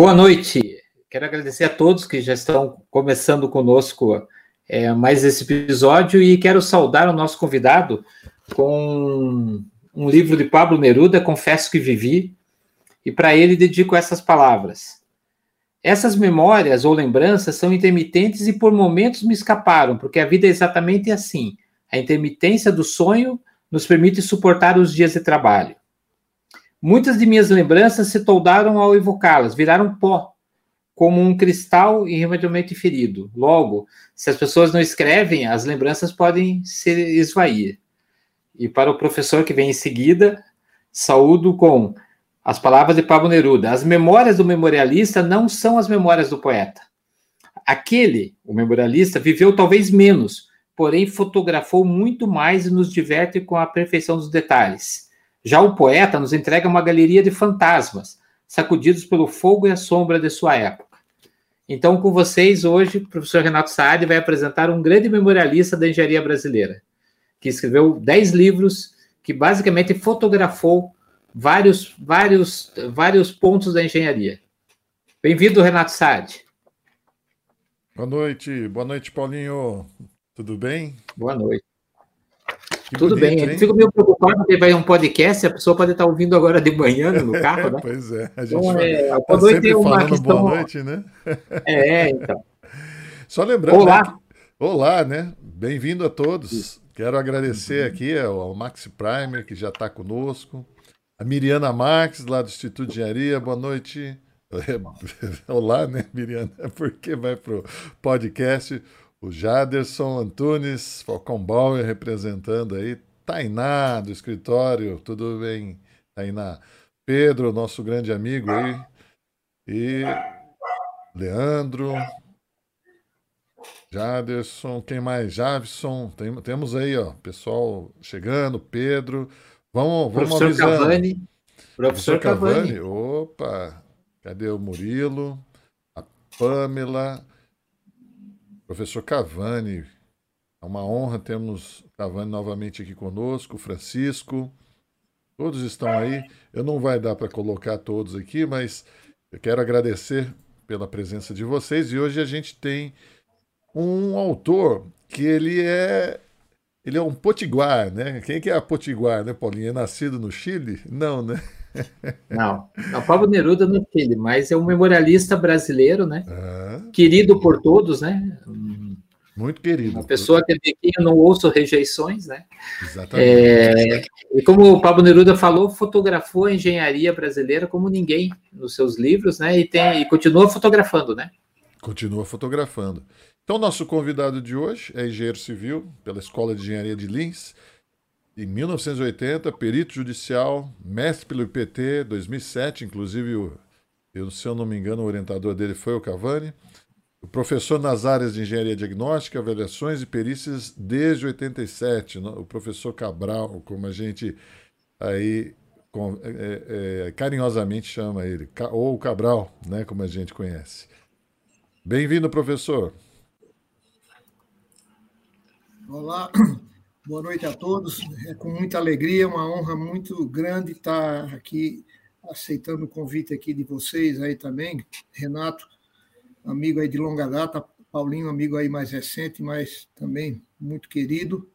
Boa noite. Quero agradecer a todos que já estão começando conosco é, mais esse episódio e quero saudar o nosso convidado com um livro de Pablo Neruda, Confesso que Vivi, e para ele dedico essas palavras. Essas memórias ou lembranças são intermitentes e por momentos me escaparam, porque a vida é exatamente assim. A intermitência do sonho nos permite suportar os dias de trabalho. Muitas de minhas lembranças se toldaram ao evocá-las, viraram pó, como um cristal irremediavelmente ferido. Logo, se as pessoas não escrevem, as lembranças podem se esvair. E para o professor que vem em seguida, saúdo com as palavras de Pablo Neruda. As memórias do memorialista não são as memórias do poeta. Aquele, o memorialista, viveu talvez menos, porém fotografou muito mais e nos diverte com a perfeição dos detalhes. Já o poeta nos entrega uma galeria de fantasmas, sacudidos pelo fogo e a sombra de sua época. Então, com vocês hoje, o professor Renato Saad vai apresentar um grande memorialista da engenharia brasileira que escreveu dez livros, que basicamente fotografou vários, vários, vários pontos da engenharia. Bem-vindo, Renato Sade. Boa noite, boa noite, Paulinho. Tudo bem? Boa noite. Que Tudo bonito, bem, hein? eu fico meio preocupado porque vai um podcast, a pessoa pode estar ouvindo agora de manhã no carro, né? pois é, a gente então, é, tá boa noite é uma questão... boa noite, né? É, então. Só lembrando. Olá. Né? Olá, né? Bem-vindo a todos. Isso. Quero agradecer uhum. aqui ao Maxi Primer, que já está conosco. A Miriana Marques, lá do Instituto de Engenharia. Boa noite. Olá, né, Miriana? Porque vai para o podcast. O Jaderson Antunes, Falcão Bauer representando aí. Tainá, do escritório. Tudo bem, Tainá? Pedro, nosso grande amigo aí. E Leandro, Jaderson, quem mais? Javison, tem, temos aí, ó, pessoal chegando, Pedro. Vamos, vamos Professor avisando. Cavani. Professor, Professor Cavani. Cavani. Opa, cadê o Murilo? A Pamela. Professor Cavani. É uma honra termos Cavani novamente aqui conosco, Francisco. Todos estão aí. Eu não vai dar para colocar todos aqui, mas eu quero agradecer pela presença de vocês. E hoje a gente tem um autor que ele é ele é um potiguar, né? Quem que é a potiguar, né, Paulinho? É nascido no Chile? Não, né? Não, o Pablo Neruda no Chile, mas é um memorialista brasileiro, né? Ah. Querido por todos, né? Muito querido. Uma pessoa que eu não ouço rejeições, né? Exatamente. É, e como o Pablo Neruda falou, fotografou a engenharia brasileira como ninguém nos seus livros, né? E, tem, e continua fotografando, né? Continua fotografando. Então, nosso convidado de hoje é engenheiro civil pela Escola de Engenharia de Lins. Em 1980, perito judicial, mestre pelo IPT, 2007, inclusive, eu, se eu não me engano, o orientador dele foi o Cavani. Professor nas áreas de engenharia diagnóstica, avaliações e perícias desde 87. O professor Cabral, como a gente aí é, é, carinhosamente chama ele, ou Cabral, né, como a gente conhece. Bem-vindo, professor. Olá, boa noite a todos. É com muita alegria, uma honra muito grande estar aqui aceitando o convite aqui de vocês aí também. Renato, amigo aí de longa data, Paulinho, amigo aí mais recente, mas também muito querido.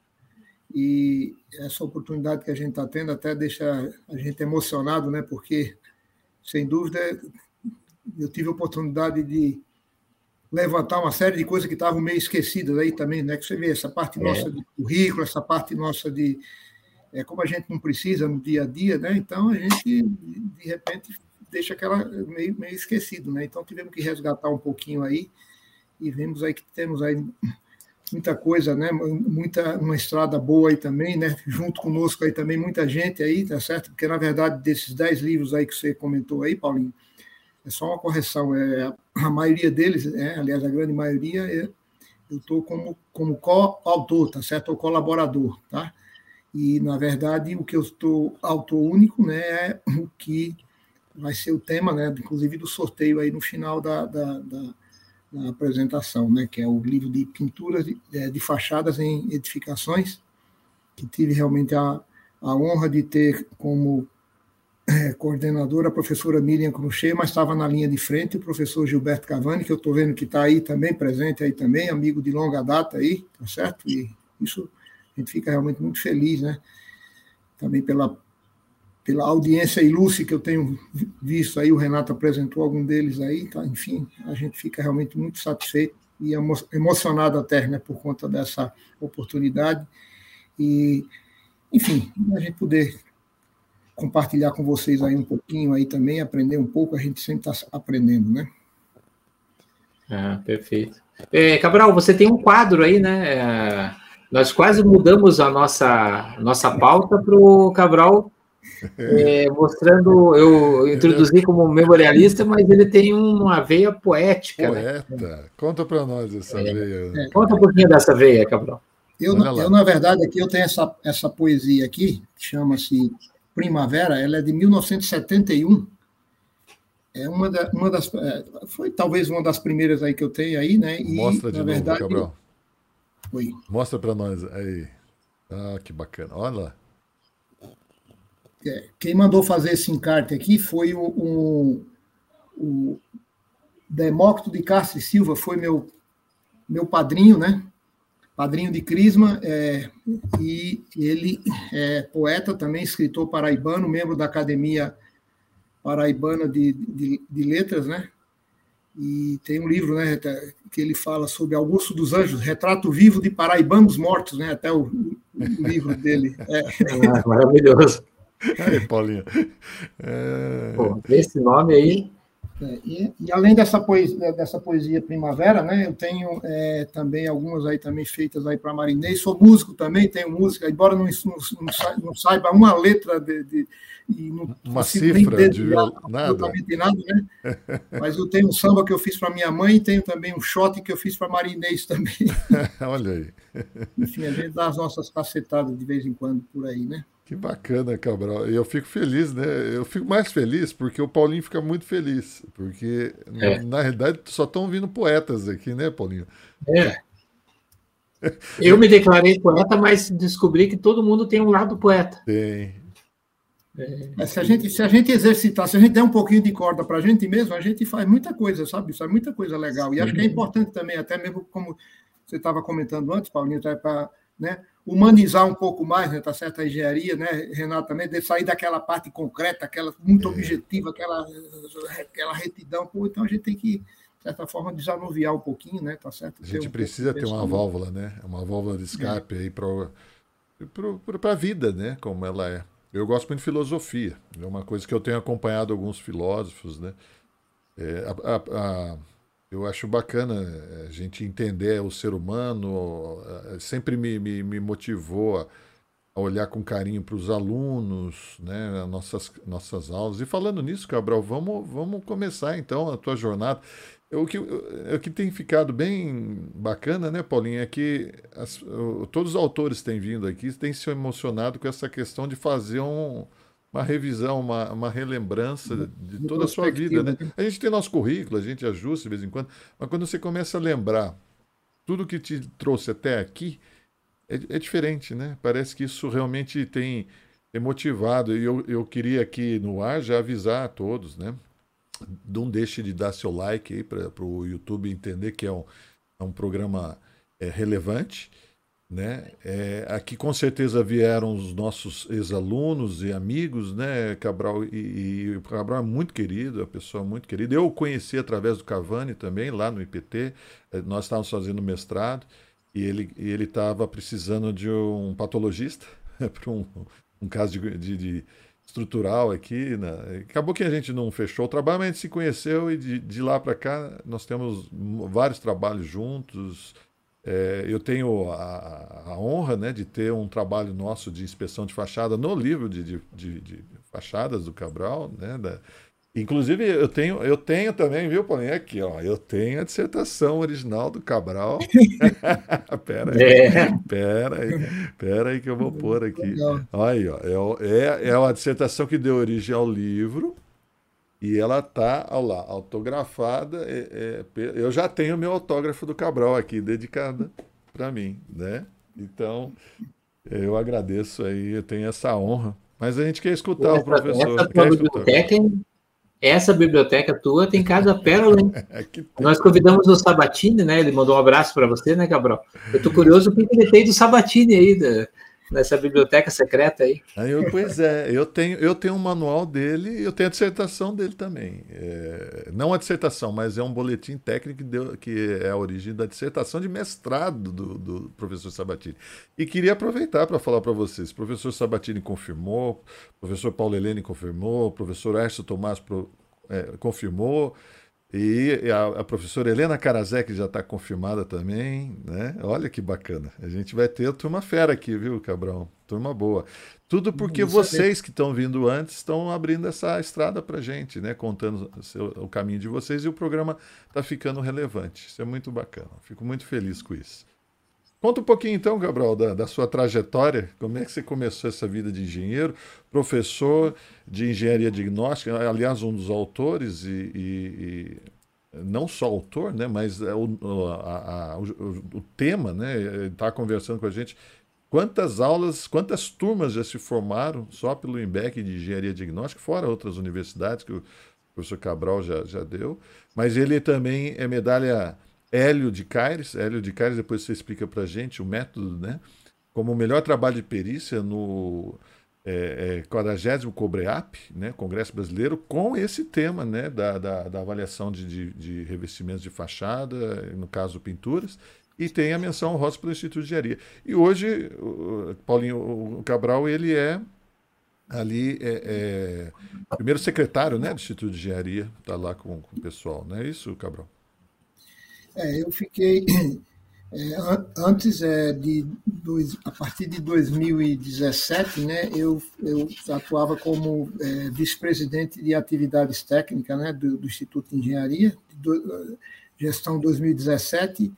E essa oportunidade que a gente está tendo até deixa a gente emocionado, né? Porque, sem dúvida, eu tive a oportunidade de levantar uma série de coisas que estavam meio esquecidas aí também, né? Que você vê essa parte é. nossa de currículo, essa parte nossa de é, como a gente não precisa no dia a dia, né? Então a gente de repente deixa aquela meio, meio esquecido, né? Então tivemos que resgatar um pouquinho aí e vemos aí que temos aí muita coisa, né? Muita uma estrada boa aí também, né? Junto conosco aí também muita gente aí, tá certo? Porque na verdade desses dez livros aí que você comentou aí, Paulinho, é só uma correção. É, a maioria deles, é, aliás, a grande maioria, é, eu estou como, como co-autor, tá certo? Ou colaborador, tá? E, na verdade, o que eu estou autor único né, é o que vai ser o tema, né, inclusive do sorteio aí no final da, da, da, da apresentação, né, que é o livro de pinturas de, é, de, fachadas em edificações, que tive realmente a, a honra de ter como é, coordenadora, a professora Miriam Cruchet, mas estava na linha de frente o professor Gilberto Cavani, que eu estou vendo que está aí também, presente aí também, amigo de longa data aí, tá certo? E isso a gente fica realmente muito feliz, né? Também pela, pela audiência ilustre que eu tenho visto aí, o Renato apresentou algum deles aí, tá? enfim, a gente fica realmente muito satisfeito e emocionado até, né, por conta dessa oportunidade. E, enfim, a gente poder compartilhar com vocês aí um pouquinho aí também, aprender um pouco, a gente sempre está aprendendo, né? Ah, perfeito. É, Cabral, você tem um quadro aí, né? É, nós quase mudamos a nossa, nossa pauta para o Cabral é, mostrando, eu introduzi como memorialista, mas ele tem uma veia poética. Né? Poeta. Né? Conta para nós essa é, veia. É, conta um pouquinho dessa veia, Cabral. Eu, eu, na verdade, aqui eu tenho essa, essa poesia aqui, que chama-se Primavera, ela é de 1971. É uma, da, uma das. É, foi talvez uma das primeiras aí que eu tenho aí, né? E, Mostra de na novo, verdade, Cabral. Oi. Mostra para nós aí. Ah, que bacana. Olha lá. É, quem mandou fazer esse encarte aqui foi o, o, o Demócrito de Castro Silva, foi meu, meu padrinho, né? padrinho de Crisma, é, e ele é poeta também, escritor paraibano, membro da Academia Paraibana de, de, de, Letras, né? E tem um livro, né, que ele fala sobre Augusto dos Anjos, Retrato Vivo de Paraibanos Mortos, né? Até o, o livro dele. É. Ah, maravilhoso. Aí, Paulinho. É... Pô, esse nome aí é, e, e, além dessa poesia, dessa poesia primavera, né, eu tenho é, também algumas aí também feitas aí para Marinês. Sou músico também, tenho música, embora não, não, não saiba uma letra de, de e não uma cifra de nada. nada né? Mas eu tenho um samba que eu fiz para minha mãe e tenho também um shot que eu fiz para Marinês também. Olha aí. Enfim, a gente dá as nossas cacetadas de vez em quando por aí, né? Que bacana, Cabral. E eu fico feliz, né? Eu fico mais feliz porque o Paulinho fica muito feliz. Porque, é. na, na realidade, só estão vindo poetas aqui, né, Paulinho? É. Eu me declarei poeta, mas descobri que todo mundo tem um lado poeta. Tem. É, se, a gente, se a gente exercitar, se a gente der um pouquinho de corda para a gente mesmo, a gente faz muita coisa, sabe? Isso é muita coisa legal. E acho que é importante também, até mesmo como você estava comentando antes, Paulinho, até para né, humanizar um pouco mais, né, tá certo? A engenharia, né, Renato, também, de sair daquela parte concreta, aquela muito é. objetiva, aquela, aquela retidão. Pô, então a gente tem que, de certa forma, desanuviar um pouquinho, né? Tá certo? A gente um precisa ter uma válvula, né? Uma válvula de escape é. aí para a vida, né? Como ela é. Eu gosto muito de filosofia. É uma coisa que eu tenho acompanhado alguns filósofos, né? É, a, a, a eu acho bacana eh, a gente entender o ser humano, eh, sempre me, me, me motivou a, olhar com carinho para os alunos, né, nossas, nossas aulas. E falando nisso, Cabral, vamos, vamos começar então a tua jornada. O que, o que tem ficado bem bacana, né, Paulinho, é que as, todos os autores têm vindo aqui têm se emocionado com essa questão de fazer um, uma revisão, uma, uma relembrança de toda a sua vida. Né? A gente tem nosso currículo, a gente ajusta de vez em quando, mas quando você começa a lembrar tudo que te trouxe até aqui, é, é diferente, né? Parece que isso realmente tem, tem motivado. E eu, eu queria aqui no ar já avisar a todos, né? Não deixe de dar seu like aí para o YouTube entender que é um, é um programa é, relevante né? É, aqui com certeza vieram os nossos ex-alunos e amigos, né? Cabral e, e, o Cabral é muito querido, é uma pessoa muito querida. Eu o conheci através do Cavani também, lá no IPT. É, nós estávamos fazendo mestrado e ele e ele estava precisando de um patologista para um, um caso de, de, de estrutural aqui. Né? Acabou que a gente não fechou o trabalho, mas a gente se conheceu e de, de lá para cá nós temos vários trabalhos juntos. É, eu tenho a, a, honra né, de ter um trabalho nosso de inspeção de fachada no livro de, de, de, de fachadas do Cabral. Né, da, inclusive, eu tenho, eu tenho também, viu, Paulinho? Aqui, ó, eu tenho a dissertação original do Cabral. pera aí, é. pera aí, pera aí que eu vou pôr aqui. Olha aí, ó, é, é, é a dissertação que deu origem ao livro. E ela tá, olha lá, autografada. É, é, eu já tenho meu autógrafo do Cabral aqui, dedicado para mim, né? Então, eu agradeço aí, eu tenho essa honra Mas a gente quer escutar essa, o professor. Essa tua biblioteca, essa biblioteca tua tem cada pérola, hein? É Nós convidamos o Sabatini, né? Ele mandou um abraço para você, né, Gabriel? Eu tô curioso o que ele tem do Sabatini aí, da, nessa biblioteca secreta aí. aí eu, pois é, eu tenho, eu tenho um manual dele e eu tenho a dissertação dele também. É, não a dissertação, mas é um boletim técnico que, deu, que é a origem da dissertação de mestrado do, do professor Sabatini. E queria aproveitar para falar para vocês: o professor Sabatini confirmou, o professor Paulo Helene confirmou, o professor Erso Tomás pro, é, confirmou. E a, a, professora Helena Karazek já está confirmada também, né? Olha que bacana. A gente vai ter a turma fera aqui, viu, Cabrão? Turma boa. Tudo porque Isso vocês é que estão vindo antes estão abrindo essa estrada para gente, né? Contando o, seu, o caminho de vocês e o programa está ficando relevante. Isso é muito bacana. Fico muito feliz com isso. Conta um pouquinho então, Gabriel, da, da, sua trajetória. Como é que você começou essa vida de engenheiro, professor de engenharia diagnóstica, aliás, um dos autores e, e, e não só autor, né, mas é o, a, a, o, o, tema, né, está conversando com a gente. Quantas aulas, quantas turmas já se formaram só pelo IMBEC de engenharia diagnóstica, fora outras universidades que o professor Cabral já, já deu. Mas ele também é medalha Hélio de Caires. Hélio de Caires, depois você explica para gente o método, né? Como o melhor trabalho de perícia no é, é, 40 Cobreap, né, Congresso Brasileiro, com esse tema né, da, da, da avaliação de, de, de, revestimentos de fachada, no caso pinturas, e tem a menção rosa pelo Instituto de Engenharia. E hoje, o Paulinho o Cabral, ele é ali é, é, primeiro secretário né, do Instituto de Engenharia, está lá com, com o pessoal, não é isso, Cabral? É, eu fiquei é, antes é, de dois, a partir de 2017, né, eu, eu atuava como é, vice-presidente de atividades técnicas né, do, do Instituto de Engenharia, do, gestão 2017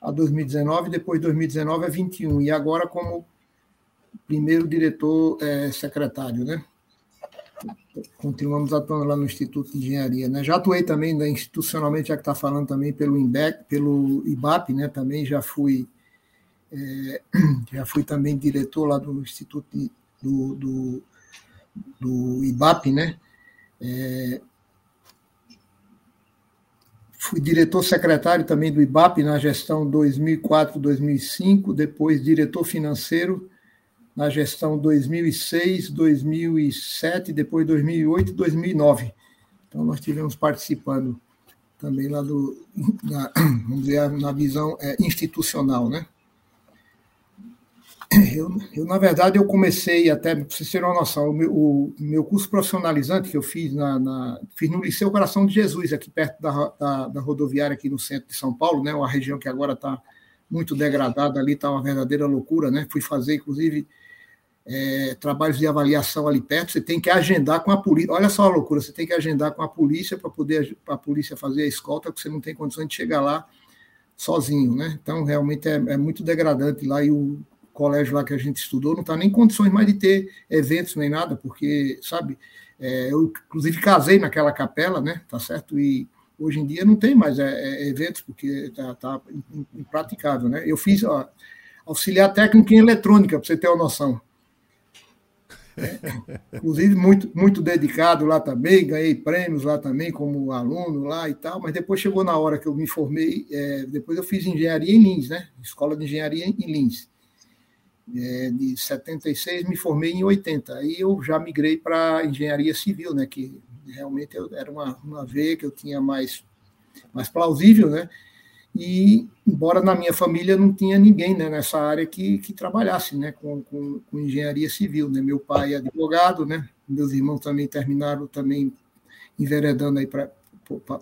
a 2019, depois 2019 a 21 e agora como primeiro diretor é, secretário, né? Continuamos atuando lá no Instituto de Engenharia. Né? Já atuei também né, institucionalmente, já que está falando também pelo IMBEC, pelo IBAP, né? também já fui, é, já fui também diretor lá do Instituto de, do, do, do IBAP, né? É, fui diretor secretário também do IBAP na gestão 2004-2005, depois diretor financeiro na gestão 2006, 2007, depois 2008 e 2009. Então, nós tivemos participando também lá do, na, vamos dizer, na visão é, institucional, né? Eu, eu, na verdade, eu comecei até, para vocês terem uma noção, o meu, o meu, curso profissionalizante que eu fiz, na, na, fiz no Liceu Coração de Jesus, aqui perto da, da, da, rodoviária, aqui no centro de São Paulo, né, uma região que agora está muito degradada ali, está uma verdadeira loucura, né? Fui fazer, inclusive, é, trabalhos de avaliação ali perto, você tem que agendar com a polícia. Olha só a loucura, você tem que agendar com a polícia para poder a polícia fazer a escolta, porque você não tem condições de chegar lá sozinho, né? Então, realmente é, é muito degradante lá e o colégio lá que a gente estudou não está nem em condições mais de ter eventos nem nada, porque, sabe, é, eu inclusive casei naquela capela, né? Tá certo? E hoje em dia não tem mais é, é eventos, porque está tá impraticável, né? Eu fiz ó, auxiliar técnico em eletrônica, para você ter uma noção. Inclusive, muito, muito dedicado lá também, ganhei prêmios lá também como aluno lá e tal, mas depois chegou na hora que eu me formei, é, depois eu fiz engenharia em Lins, né? Escola de Engenharia em Lins. É, de 76 me formei em 80. Aí eu já migrei para engenharia civil, né? Que realmente eu, era uma, uma veia que eu tinha mais, mais plausível, né? E, embora na minha família não tinha ninguém né, nessa área que, que trabalhasse né, com, com, com, engenharia civil. Né? Meu pai é advogado, né? meus irmãos também terminaram também enveredando aí pra,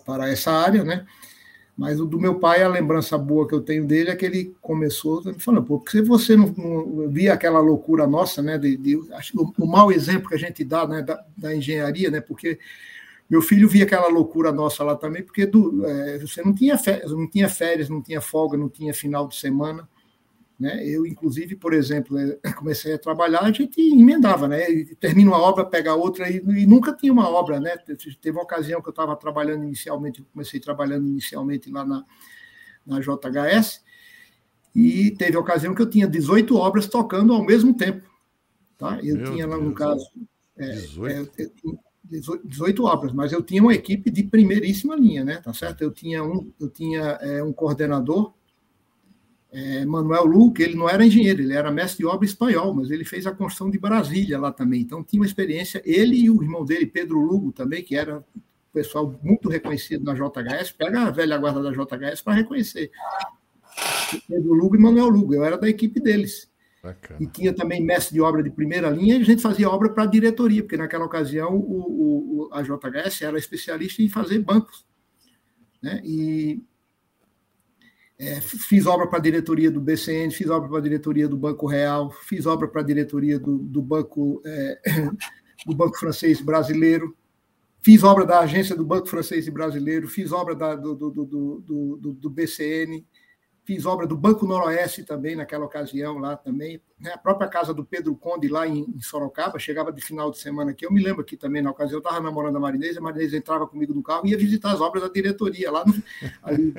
para essa área, né? Mas o do meu pai, a lembrança boa que eu tenho dele é que ele começou falando, pô, porque você não, não via aquela loucura nossa, né? De, de, o, o mau exemplo que a gente dá né, da, da engenharia, né? Porque meu filho via aquela loucura nossa lá também, porque do, é, você não tinha, férias, não tinha férias, não tinha folga, não tinha final de semana. Né? Eu, inclusive, por exemplo, é, comecei a trabalhar, a gente emendava, né? termina uma obra, pega outra, e, e, nunca tinha uma obra. Né? Teve uma ocasião que eu estava trabalhando inicialmente, comecei trabalhando inicialmente lá na, na JHS, e teve a ocasião que eu tinha 18 obras tocando ao mesmo tempo tá? Eu Meu tinha lá, no caso, é, 18. É, 18 obras, mas eu tinha uma equipe de primeiríssima linha, né? Tá certo? Eu tinha um, eu tinha é, um coordenador, é, Manuel Luque, ele não era engenheiro, ele era mestre de obra espanhol, mas ele fez a construção de Brasília lá também. Então tinha uma experiência, ele e o irmão dele, Pedro Lugo, também, que era pessoal muito reconhecido na JHS, pega a velha guarda da JHS para reconhecer. Pedro Lugo e Manuel Lugo, eu era da equipe deles. Bacana. E tinha também mestre de obra de primeira linha, e a gente fazia obra para a diretoria, porque naquela ocasião o, o, a JHS era especialista em fazer bancos. Né? E é, fiz obra para a diretoria do BCN, fiz obra para a diretoria do Banco Real, fiz obra para a diretoria do, do Banco é, do Banco Francês Brasileiro, fiz obra da agência do Banco Francês e Brasileiro, fiz obra da, do, do, do, do, BCN, Fiz obra do Banco Noroeste também, naquela ocasião, lá também. Né? A própria casa do Pedro Conde, lá em, em, Sorocaba, chegava de final de semana aqui. Eu me lembro aqui também, na ocasião, eu estava namorando a Marinês, a Marinês entrava comigo no carro e ia visitar as obras da diretoria, lá no, ali,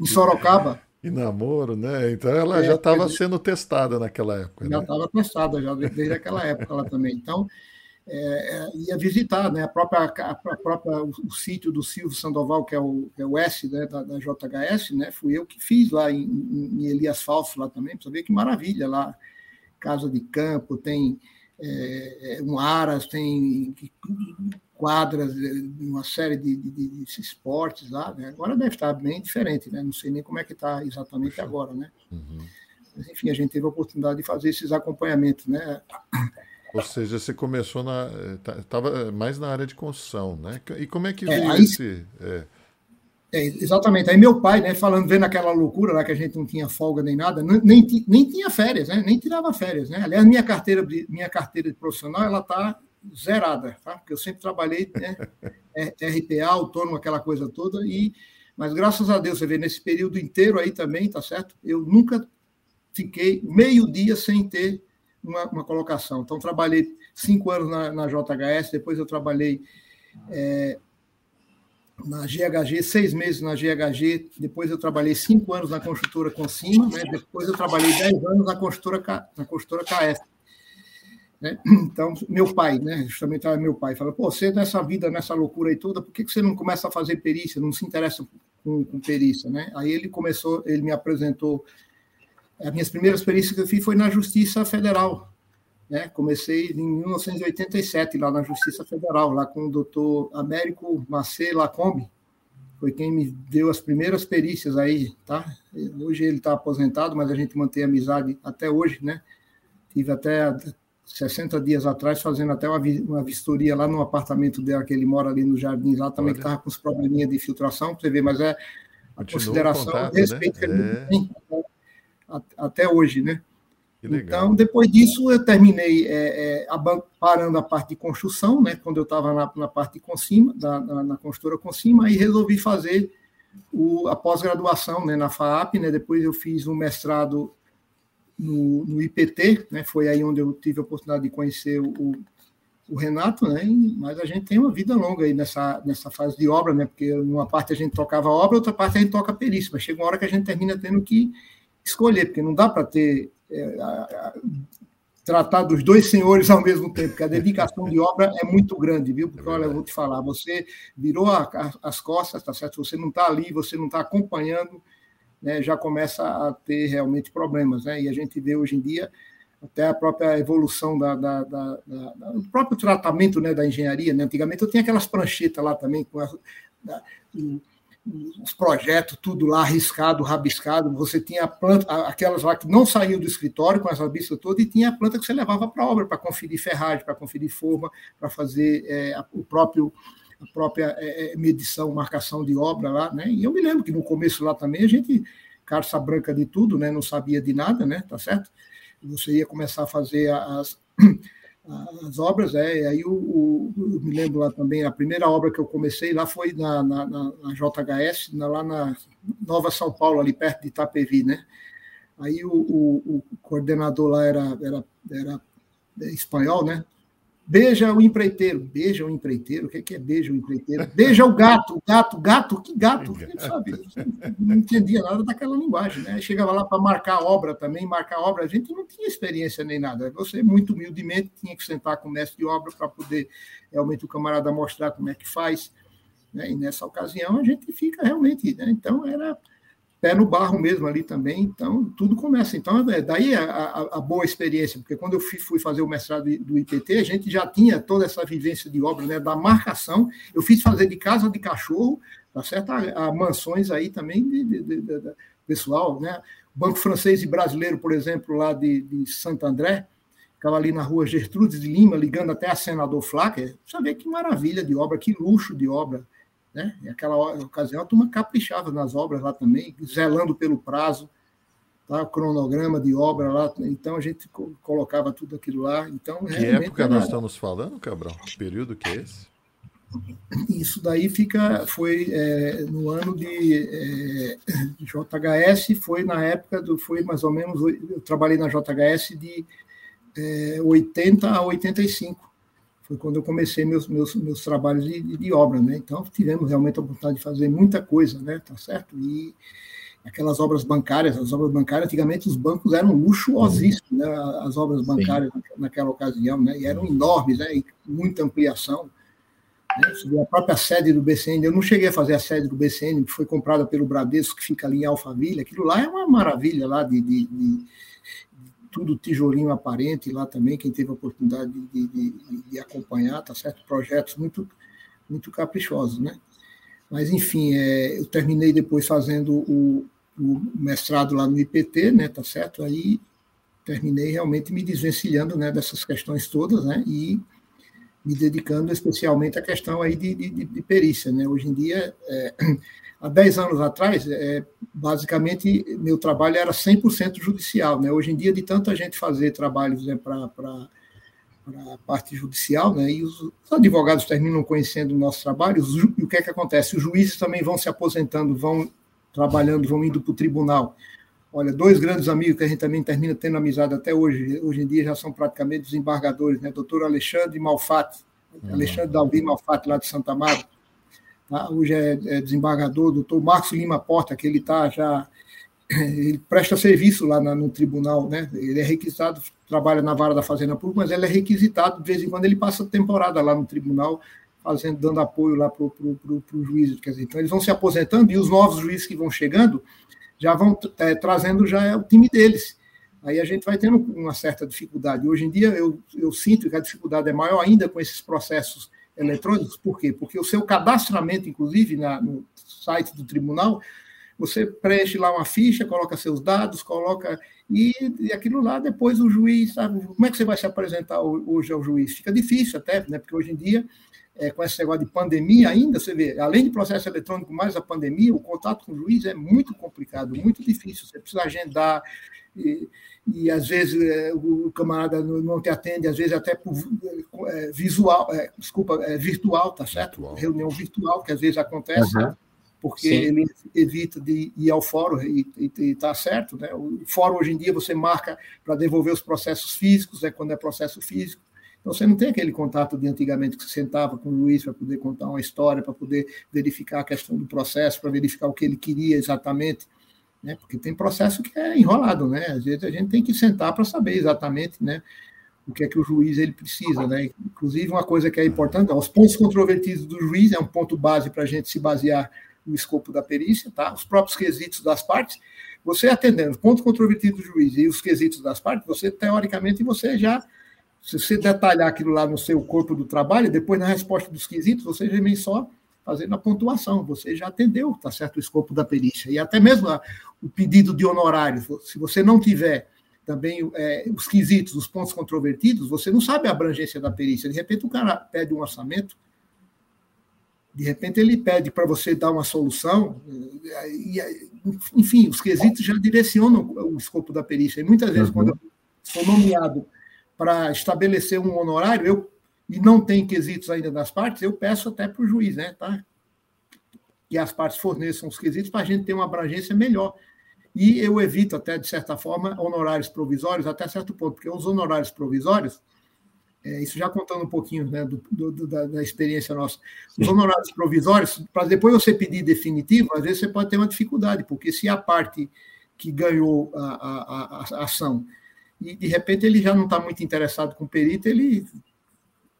em Sorocaba. E namoro, né? Então ela é, já estava sendo testada naquela época. Já estava né? testada, já desde aquela época lá também. Então, é, é, ia visitar né, a própria, a própria o, o, sítio do Silvio Sandoval, que é o, é o S né, da, da, JHS, né, fui eu que fiz lá em, em Elias Falso lá também, para saber que maravilha lá, casa de campo, tem é, é um aras, tem quadras, uma série de, de, de, de esportes lá, né? agora deve estar bem diferente, né? não sei nem como é que está exatamente agora, né? Uhum. Mas, enfim, a gente teve a oportunidade de fazer esses acompanhamentos, né? Ou seja, você começou na. Estava mais na área de construção, né? E como é que é, veio aí, esse. É... É, exatamente. Aí meu pai, né, falando, vendo aquela loucura lá que a gente não tinha folga nem nada, nem, nem tinha férias, né? Nem tirava férias, né? Aliás, minha carteira de, minha carteira de profissional, ela tá zerada, tá? Porque eu sempre trabalhei, né? É, RPA, autônomo, aquela coisa toda, e mas graças a Deus, você vê, nesse período inteiro aí também, tá certo? Eu nunca fiquei meio dia sem ter uma, uma colocação. Então, trabalhei cinco anos na, na JHS, depois eu trabalhei é, na GHG, seis meses na GHG, depois eu trabalhei cinco anos na construtora Concima, né? depois eu trabalhei dez anos na construtora, na construtora KF. Né? Então, meu pai, né? justamente era meu pai, fala, pô, você nessa vida, nessa loucura aí toda, por que você não começa a fazer perícia, não se interessa com, com perícia? Né? Aí ele começou, ele me apresentou as minhas primeiras experiências que eu fiz foi na Justiça Federal. Né? Comecei em 1987 lá na Justiça Federal, lá com o doutor Américo Macê Lacombe, foi quem me deu as primeiras perícias aí, tá? Hoje ele está aposentado, mas a gente mantém amizade até hoje, né? Tive até 60 dias atrás fazendo até uma, uma vistoria lá no apartamento dele, que ele mora ali no jardim lá, também que estava com os probleminhas de filtração, para você ver, mas é a Continua consideração, contato, respeito né? que ele é... tem até hoje, né? Então, depois disso, eu terminei é, é, parando a parte de construção, né? Quando eu estava na, na, parte de Concima, da, na, na construtora Concima, e resolvi fazer o, a pós-graduação né, na FAAP, né? Depois eu fiz um mestrado no, no, IPT, né? Foi aí onde eu tive a oportunidade de conhecer o, o Renato, né? Mas a gente tem uma vida longa aí nessa, nessa fase de obra, né? Porque uma parte a gente tocava obra, outra parte a gente toca perícia, mas chega uma hora que a gente termina tendo que escolher, porque não dá para ter é, a, a, tratar dos dois senhores ao mesmo tempo, porque a dedicação de obra é muito grande, viu? Porque, olha, eu vou te falar, você virou a, as costas, tá certo? Você não está ali, você não está acompanhando, né? já começa a ter realmente problemas, né? E a gente vê hoje em dia até a própria evolução da, da, da, da do próprio tratamento né, da engenharia. Né? Antigamente eu tinha aquelas pranchetas lá também com a, os projetos, tudo lá arriscado, rabiscado. Você tinha planta, aquelas lá que não saíam do escritório com as rabiscas todas, e tinha a planta que você levava para a obra, para conferir ferragem, para conferir forma, para fazer é, o próprio a própria é, é, medição, marcação de obra lá, né? E eu me lembro que no começo lá também a gente, carça branca de tudo, né? Não sabia de nada, né? Tá certo? Você ia começar a fazer as as obras, é, e aí o, o, eu me lembro lá também, a primeira obra que eu comecei lá foi na, na, na, na JHS, na, lá na Nova São Paulo, ali perto de Itapevi, né? Aí o, o, o coordenador lá era, era, era espanhol, né? Beija o empreiteiro. Beija o empreiteiro? O que é beija o empreiteiro? Beija o gato. O gato, gato, que gato? Sabe? Não entendia nada daquela linguagem. Né? Chegava lá para marcar obra também, marcar obra. A gente não tinha experiência nem nada. Você, muito humildemente, tinha que sentar com o mestre de obra para poder realmente o camarada mostrar como é que faz. Né? E nessa ocasião a gente fica realmente. Né? Então, era pé no barro mesmo ali também, então tudo começa. Então, é daí a, a, a boa experiência, porque quando eu fui, fui, fazer o mestrado do IPT, a gente já tinha toda essa vivência de obra, né, da marcação. Eu fiz fazer de casa de cachorro, tá certo? A, a mansões aí também de, de, de, de, pessoal, né? Banco Francês e Brasileiro, por exemplo, lá de, de Santo André, ficava ali na rua Gertrudes de Lima, ligando até a Senador Flacker. Você vê que maravilha de obra, que luxo de obra. Né? Naquela ocasião, a turma caprichava nas obras lá também, zelando pelo prazo, tá? cronograma de obra lá. Então, a gente colocava tudo aquilo lá. Então, que época era... nós estamos falando, Cabral? Que período que é esse? Isso daí fica, foi é, no ano de é, JHS, foi na época do, foi mais ou menos, eu trabalhei na JHS de é, 80 a 85 foi quando eu comecei meus, meus, meus trabalhos de, de, obra, né? Então, tivemos realmente a oportunidade de fazer muita coisa, né? Tá certo? E aquelas obras bancárias, as obras bancárias, antigamente os bancos eram luxuosíssimos, né? As obras bancárias Sim. naquela ocasião, né? E eram enormes, né? E muita ampliação. Né? A própria sede do BCN, eu não cheguei a fazer a sede do BCN, que foi comprada pelo Bradesco, que fica ali em Alphaville. Aquilo lá é uma maravilha lá de, de, de tudo tijolinho aparente lá também, quem teve a oportunidade de, de, de acompanhar, tá certo? Projetos muito, muito caprichosos, né? Mas, enfim, é, eu terminei depois fazendo o, o, mestrado lá no IPT, né, tá certo? Aí terminei realmente me desvencilhando né, dessas questões todas, né? E me dedicando especialmente à questão aí de, de, de perícia, né? Hoje em dia, é, há 10 anos atrás, é, basicamente, meu trabalho era 100% judicial. Né? Hoje em dia, de tanta gente fazer trabalhos né, para a parte judicial, né, e os, os, advogados terminam conhecendo o nosso trabalho, e o que é que acontece? Os juízes também vão se aposentando, vão trabalhando, vão indo para o tribunal. Olha, dois grandes amigos que a gente também termina tendo amizade até hoje, hoje em dia já são praticamente desembargadores, né? Doutor Alexandre Malfatti, uhum. Alexandre Dalvi Malfatti, lá de Santa Marta, Tá? Hoje é, é desembargador, doutor Marcos Lima Porta, que ele está já. Ele presta serviço lá na, no tribunal, né? Ele é requisitado, trabalha na vara da Fazenda Pública, mas ele é requisitado, de vez em quando ele passa temporada lá no tribunal, fazendo, dando apoio lá para o juiz. Quer dizer, então, eles vão se aposentando e os novos juízes que vão chegando já vão é, trazendo já o time deles. Aí a gente vai tendo uma certa dificuldade. Hoje em dia, eu, eu sinto que a dificuldade é maior ainda com esses processos eletrônicos, por quê? Porque o seu cadastramento, inclusive, na, no site do tribunal, você preenche lá uma ficha, coloca seus dados, coloca. E, e aquilo lá, depois o juiz, sabe? Como é que você vai se apresentar hoje ao juiz? Fica difícil até, né? Porque hoje em dia, é, com esse negócio de pandemia ainda, você vê, além de processo eletrônico, mais a pandemia, o contato com o juiz é muito complicado, muito difícil. Você precisa agendar. E, e às vezes é, o camarada não te atende, às vezes até por é, visual, é, desculpa, é, virtual, tá certo? Virtual. Reunião virtual, que às vezes acontece, uhum. porque Sim. ele evita de ir ao fórum e está certo, né? O fórum hoje em dia você marca para devolver os processos físicos, é quando é processo físico. Então você não tem aquele contato de antigamente que você sentava com o Luiz para poder contar uma história, para poder verificar a questão do processo, para verificar o que ele queria exatamente né? Porque tem processo que é enrolado, né? Às vezes a gente tem que sentar para saber exatamente, né? O que é que o juiz ele precisa, né? Inclusive uma coisa que é importante, os pontos controvertidos do juiz é um ponto base para a gente se basear no escopo da perícia, tá? Os próprios quesitos das partes, você atendendo os pontos controvertidos do juiz e os quesitos das partes, você teoricamente você já se você detalhar aquilo lá no seu corpo do trabalho, depois na resposta dos quesitos, você já vem só fazendo a pontuação. Você já atendeu, está certo, o escopo da perícia. E até mesmo a, o pedido de honorários. Se você não tiver também é, os quesitos, os pontos controvertidos, você não sabe a abrangência da perícia. De repente, o cara pede um orçamento, de repente, ele pede para você dar uma solução, e, enfim, os quesitos já direcionam o escopo da perícia. E muitas vezes, uhum. quando eu sou nomeado para estabelecer um honorário, eu e não tem quesitos ainda das partes, eu peço até para o juiz, né? Tá? Que as partes forneçam os quesitos para a gente ter uma abrangência melhor. E eu evito até, de certa forma, honorários provisórios até certo ponto, porque os honorários provisórios, É, isso já contando um pouquinho né, do, do, da, da, experiência nossa. Os honorários provisórios, para depois você pedir definitivo, às vezes você pode ter uma dificuldade, porque se a parte que ganhou a, a, a, a ação e de repente ele já não está muito interessado com o perito, ele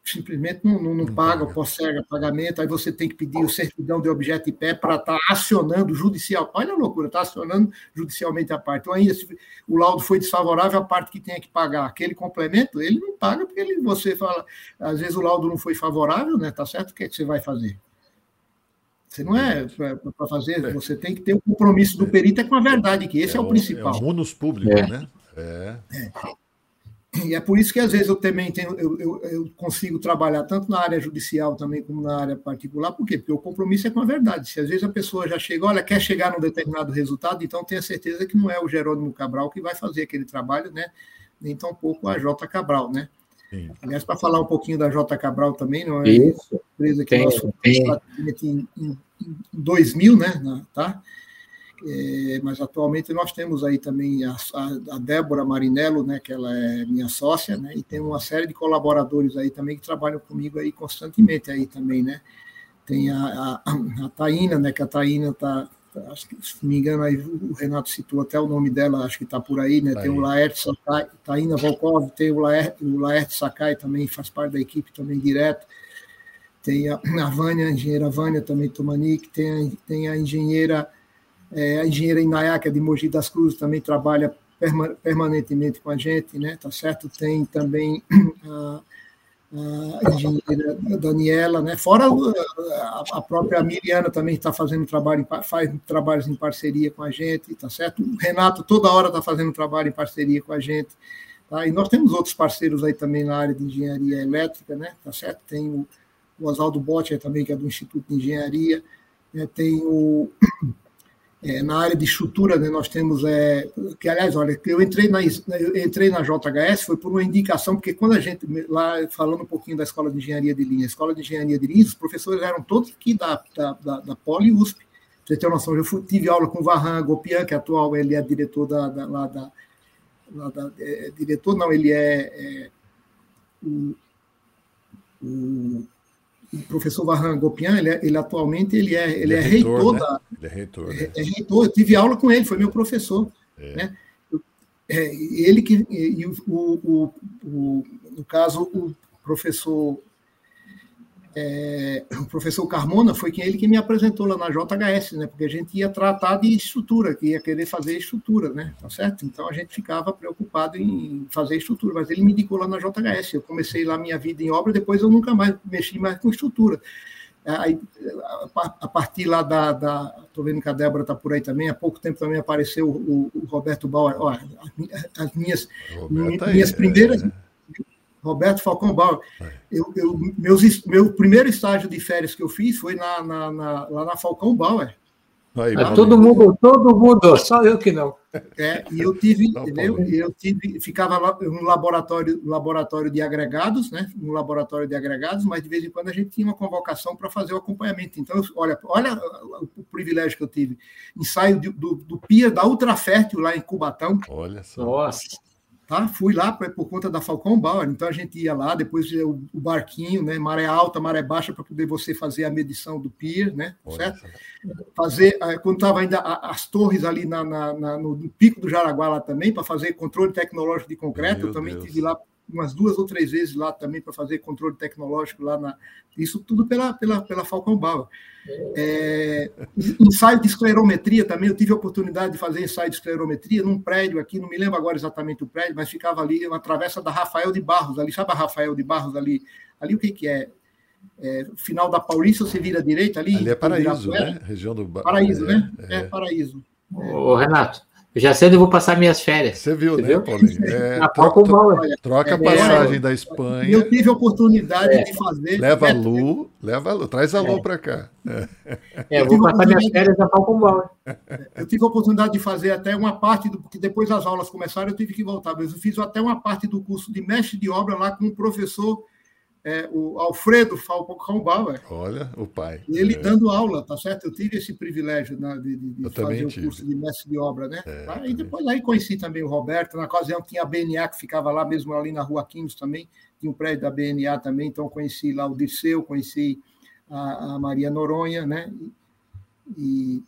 simplesmente não, não, não paga, posterga pagamento, aí você tem que pedir o certidão de objeto de pé para estar tá acionando judicial. Olha a loucura, está acionando judicialmente a parte. Então, ainda se o laudo foi desfavorável, a parte que tem que pagar aquele complemento, ele não paga, porque ele, você fala, às vezes o laudo não foi favorável, né? Tá certo? O que, é que você vai fazer? Você não é para fazer, é. você tem que ter o um compromisso do perito é com a verdade, que esse é, é o, o principal. É o munus público, é. né? É. é. E é por isso que às vezes eu também tenho, eu, eu, eu, consigo trabalhar tanto na área judicial também como na área particular. Por quê? Porque o compromisso é com a verdade. Se às vezes a pessoa já chega, olha, quer chegar num determinado resultado, então tenha certeza que não é o Jerônimo Cabral que vai fazer aquele trabalho, né? Nem tampouco a J. Cabral, né? Sim. Aliás, para falar um pouquinho da J. Cabral também, não é isso. empresa que tem, nós fomos em, em, em 2000, né? Tá? É, mas atualmente nós temos aí também a, a, Débora Marinello, né, que ela é minha sócia, né, e tem uma série de colaboradores aí também que trabalham comigo aí constantemente aí também, né. Tem a, a, a Taína, né, que a Taína está, acho que, se não me engano, aí o Renato citou até o nome dela, acho que está por aí, né, tá tem aí. o Laerte Sakai, Taína Volkov, tem o Laerte, o Laerte Sakai também, faz parte da equipe também direto, tem a, a Vânia, a engenheira Vânia também, Tomanik, tem tem a engenheira é, a engenheira é de Mogi das Cruzes, também trabalha permanentemente com a gente, né? Tá certo? Tem também a, a engenheira Daniela, né? Fora a, a própria Miriana também está fazendo trabalho, faz trabalhos em parceria com a gente, tá certo? O Renato toda hora está fazendo trabalho em parceria com a gente. Tá? E nós temos outros parceiros aí também na área de engenharia elétrica, né? Tá certo? Tem o, o Oswaldo Botti também, que é do Instituto de Engenharia, né? tem o é, na área de estrutura, né, nós temos, é, que aliás, olha, eu entrei, na, eu entrei na JHS foi por uma indicação, porque quando a gente, lá falando um pouquinho da Escola de Engenharia de Linha, a Escola de Engenharia de Linha, os professores eram todos aqui da, da, da, da Poli USP, você tem uma noção, eu fui, tive aula com o Varran Gopian, que atual ele é diretor da, da, lá da, da é, diretor, não, ele é, é o, o o professor Varran Gopian, ele, é, ele, atualmente ele é, ele, ele é, é, reitor, reitor né? da. Ele é reitor. É, né? é, reitor. Eu tive aula com ele, foi meu professor. É. Né? É, ele que. E, o, o, o, no caso, o professor é, o professor Carmona foi quem ele que me apresentou lá na JHS, né? Porque a gente ia tratar de estrutura, que ia querer fazer estrutura, né? Tá certo? Então a gente ficava preocupado em fazer estrutura, mas ele me indicou lá na JHS. Eu comecei lá minha vida em obra, depois eu nunca mais mexi mais com estrutura. Aí, a partir lá da. Estou vendo que a Débora está por aí também. Há pouco tempo também apareceu o, o Roberto Bauer. Ó, as minhas, minhas primeiras. É Roberto Falcão Bauer. É. Eu, eu, meus, meu primeiro estágio de férias que eu fiz foi na, na, na lá na Falcão Bauer. Aí, todo mundo, todo mundo, só eu que não. É, e eu tive, não? Eu tive, ficava lá no laboratório, laboratório de agregados, né? No laboratório de agregados, mas de vez em quando a gente tinha uma convocação para fazer o acompanhamento. Então, olha, olha o privilégio que eu tive. Ensaio do, do, do PIA da Ultrafértil lá em Cubatão. Olha só. Nossa. Tá? Fui lá por conta da Falcão Bauer, então a gente ia lá, depois o, o barquinho, né? maré alta, maré baixa, para poder você fazer a medição do pier, né? certo? Fazer, eh, quando estava ainda as torres ali na, na, na, no pico do Jaraguá lá também, para fazer controle tecnológico de concreto, Meu eu também Deus. tive lá umas duas ou três vezes lá também para fazer controle tecnológico lá na. Isso tudo pela, pela, pela Falcão Bauer. É, ensaio de esclerometria também, eu tive a oportunidade de fazer ensaio de esclerometria num prédio aqui, não me lembro agora exatamente o prédio, mas ficava ali, uma travessa da Rafael de Barros, ali, sabe a Rafael de Barros ali? Ali o que, que é? é final da Paulista, você vira à direita ali. Ali é Paraíso, né? Região do Paraíso, é, né? É, é Paraíso. Ô, Renato, já cedo eu vou passar minhas férias. Você viu, Você né, viu? Paulinho? É, troca, troca, troca a é, passagem é, da Espanha. Eu tive a oportunidade é. de fazer. Leva a Lu, leva a Lu, traz a Lu é. para cá. É, eu vou passar minhas férias na Falcon Bauer. Eu tive a oportunidade de fazer até uma parte, do, porque depois as aulas começaram, eu tive que voltar, mas eu fiz até uma parte do curso de mestre de obra lá com o professor é, o Alfredo Falcão Bauer. Olha, o pai. Ele é. dando aula, tá certo? Eu tive esse privilégio né, de, de fazer o curso de mestre de obra, né? É, ah, e depois aí conheci também o Roberto. Na ocasião tinha a BNA que ficava lá mesmo ali na Rua Quintos também, tinha um prédio da BNA também, então conheci lá o Dirceu, conheci a, a Maria Noronha, né? E,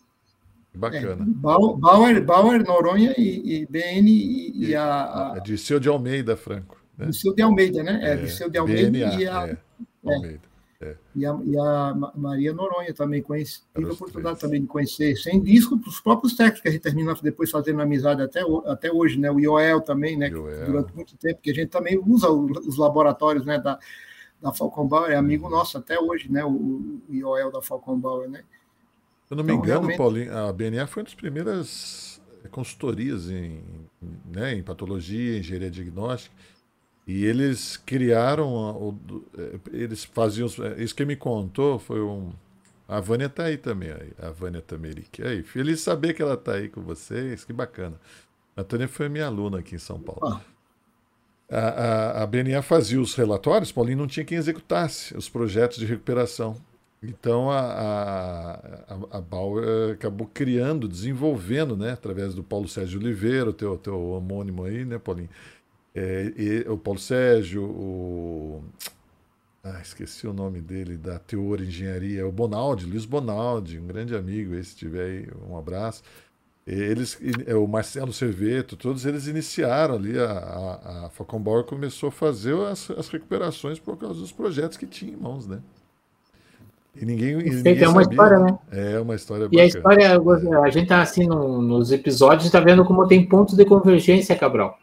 Bacana. É, Bauer, Bauer, Noronha e, e BN e, e a, a. É Dirceu de Almeida Franco. Né? De Almeida, né? É, é de Almeida BNA, e a. É, é, Almeida. É. E, a, e a Maria Noronha também conheci, tive a oportunidade três. também de conhecer, sem disco, os próprios técnicos que a gente terminou depois fazendo amizade até, até hoje, né? O Ioel também, né? Ioel. Durante muito tempo, que a gente também usa os laboratórios né? da, da Falcon Bauer, é amigo uhum. nosso até hoje, né? O, o Ioel da Falcon Bauer, né? Se eu não me então, engano, realmente... Paulinho, a BNA foi uma das primeiras consultorias em, né, em patologia, engenharia diagnóstica, e eles criaram, é, eles faziam, é, isso que me contou foi um, a Vânia está aí também, a Vânia Tameric. Aí, feliz saber que ela está aí com vocês, que bacana. A Tânia foi minha aluna aqui em São Paulo. Ah. A, a, a BNA fazia os relatórios, Paulinho não tinha quem executasse os projetos de recuperação. Então a, a, a, Bauer acabou criando, desenvolvendo, né, através do Paulo Sérgio Oliveira, o teu, teu homônimo aí, né, Paulinho? É, e, o Paulo Sérgio, o. Ah, esqueci o nome dele, da Teor Engenharia, o Bonaldi, Luiz Bonaldi, um grande amigo, esse tiver aí, um abraço. Eles, é, o Marcelo Cerveto, todos eles iniciaram ali, a, a, a começou a fazer as, as recuperações por causa dos projetos que tinha em mãos, né? E ninguém. ninguém é uma sabia. história, né? É uma história E a história, a gente tá assim no, nos episódios, está vendo como tem pontos de convergência, Cabral.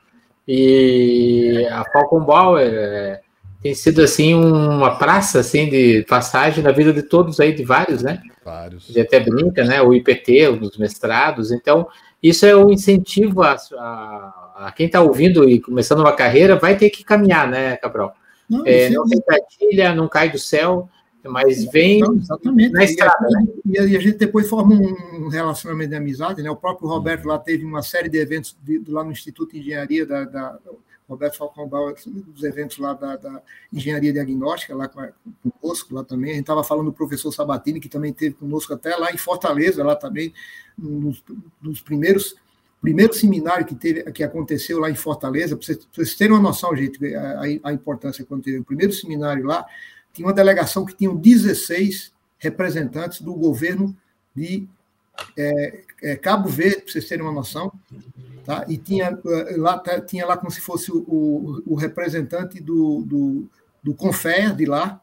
E a Falcon Bauer é, tem sido assim uma praça assim de passagem na vida de todos aí, de vários, né? Vários. A até brinca, né? O IPT, os mestrados. Então, isso é um incentivo a, a, a quem está ouvindo e começando uma carreira, vai ter que caminhar, né, Cabral? Não, é, não tem cartilha, não cai do céu mas vem exatamente. na estrada. E a, né? e a, gente depois forma um relacionamento de amizade, né? O próprio Roberto lá teve uma série de eventos de, lá no Instituto de Engenharia da, da Roberto Falcão Bauer, dos eventos lá da, da Engenharia Diagnóstica, lá com, conosco, lá também. A gente estava falando do professor Sabatini, que também teve conosco até lá em Fortaleza, lá também, nos, nos primeiros primeiro seminário que teve que aconteceu lá em Fortaleza, para vocês, vocês terem uma noção, gente, a, a importância quando teve o primeiro seminário lá, tinha uma delegação que tinha 16 representantes do governo de é, é, Cabo Verde, para vocês terem uma noção, tá? e tinha é, lá, tá, tinha lá como se fosse o, o, o representante do, do, do Confea de lá,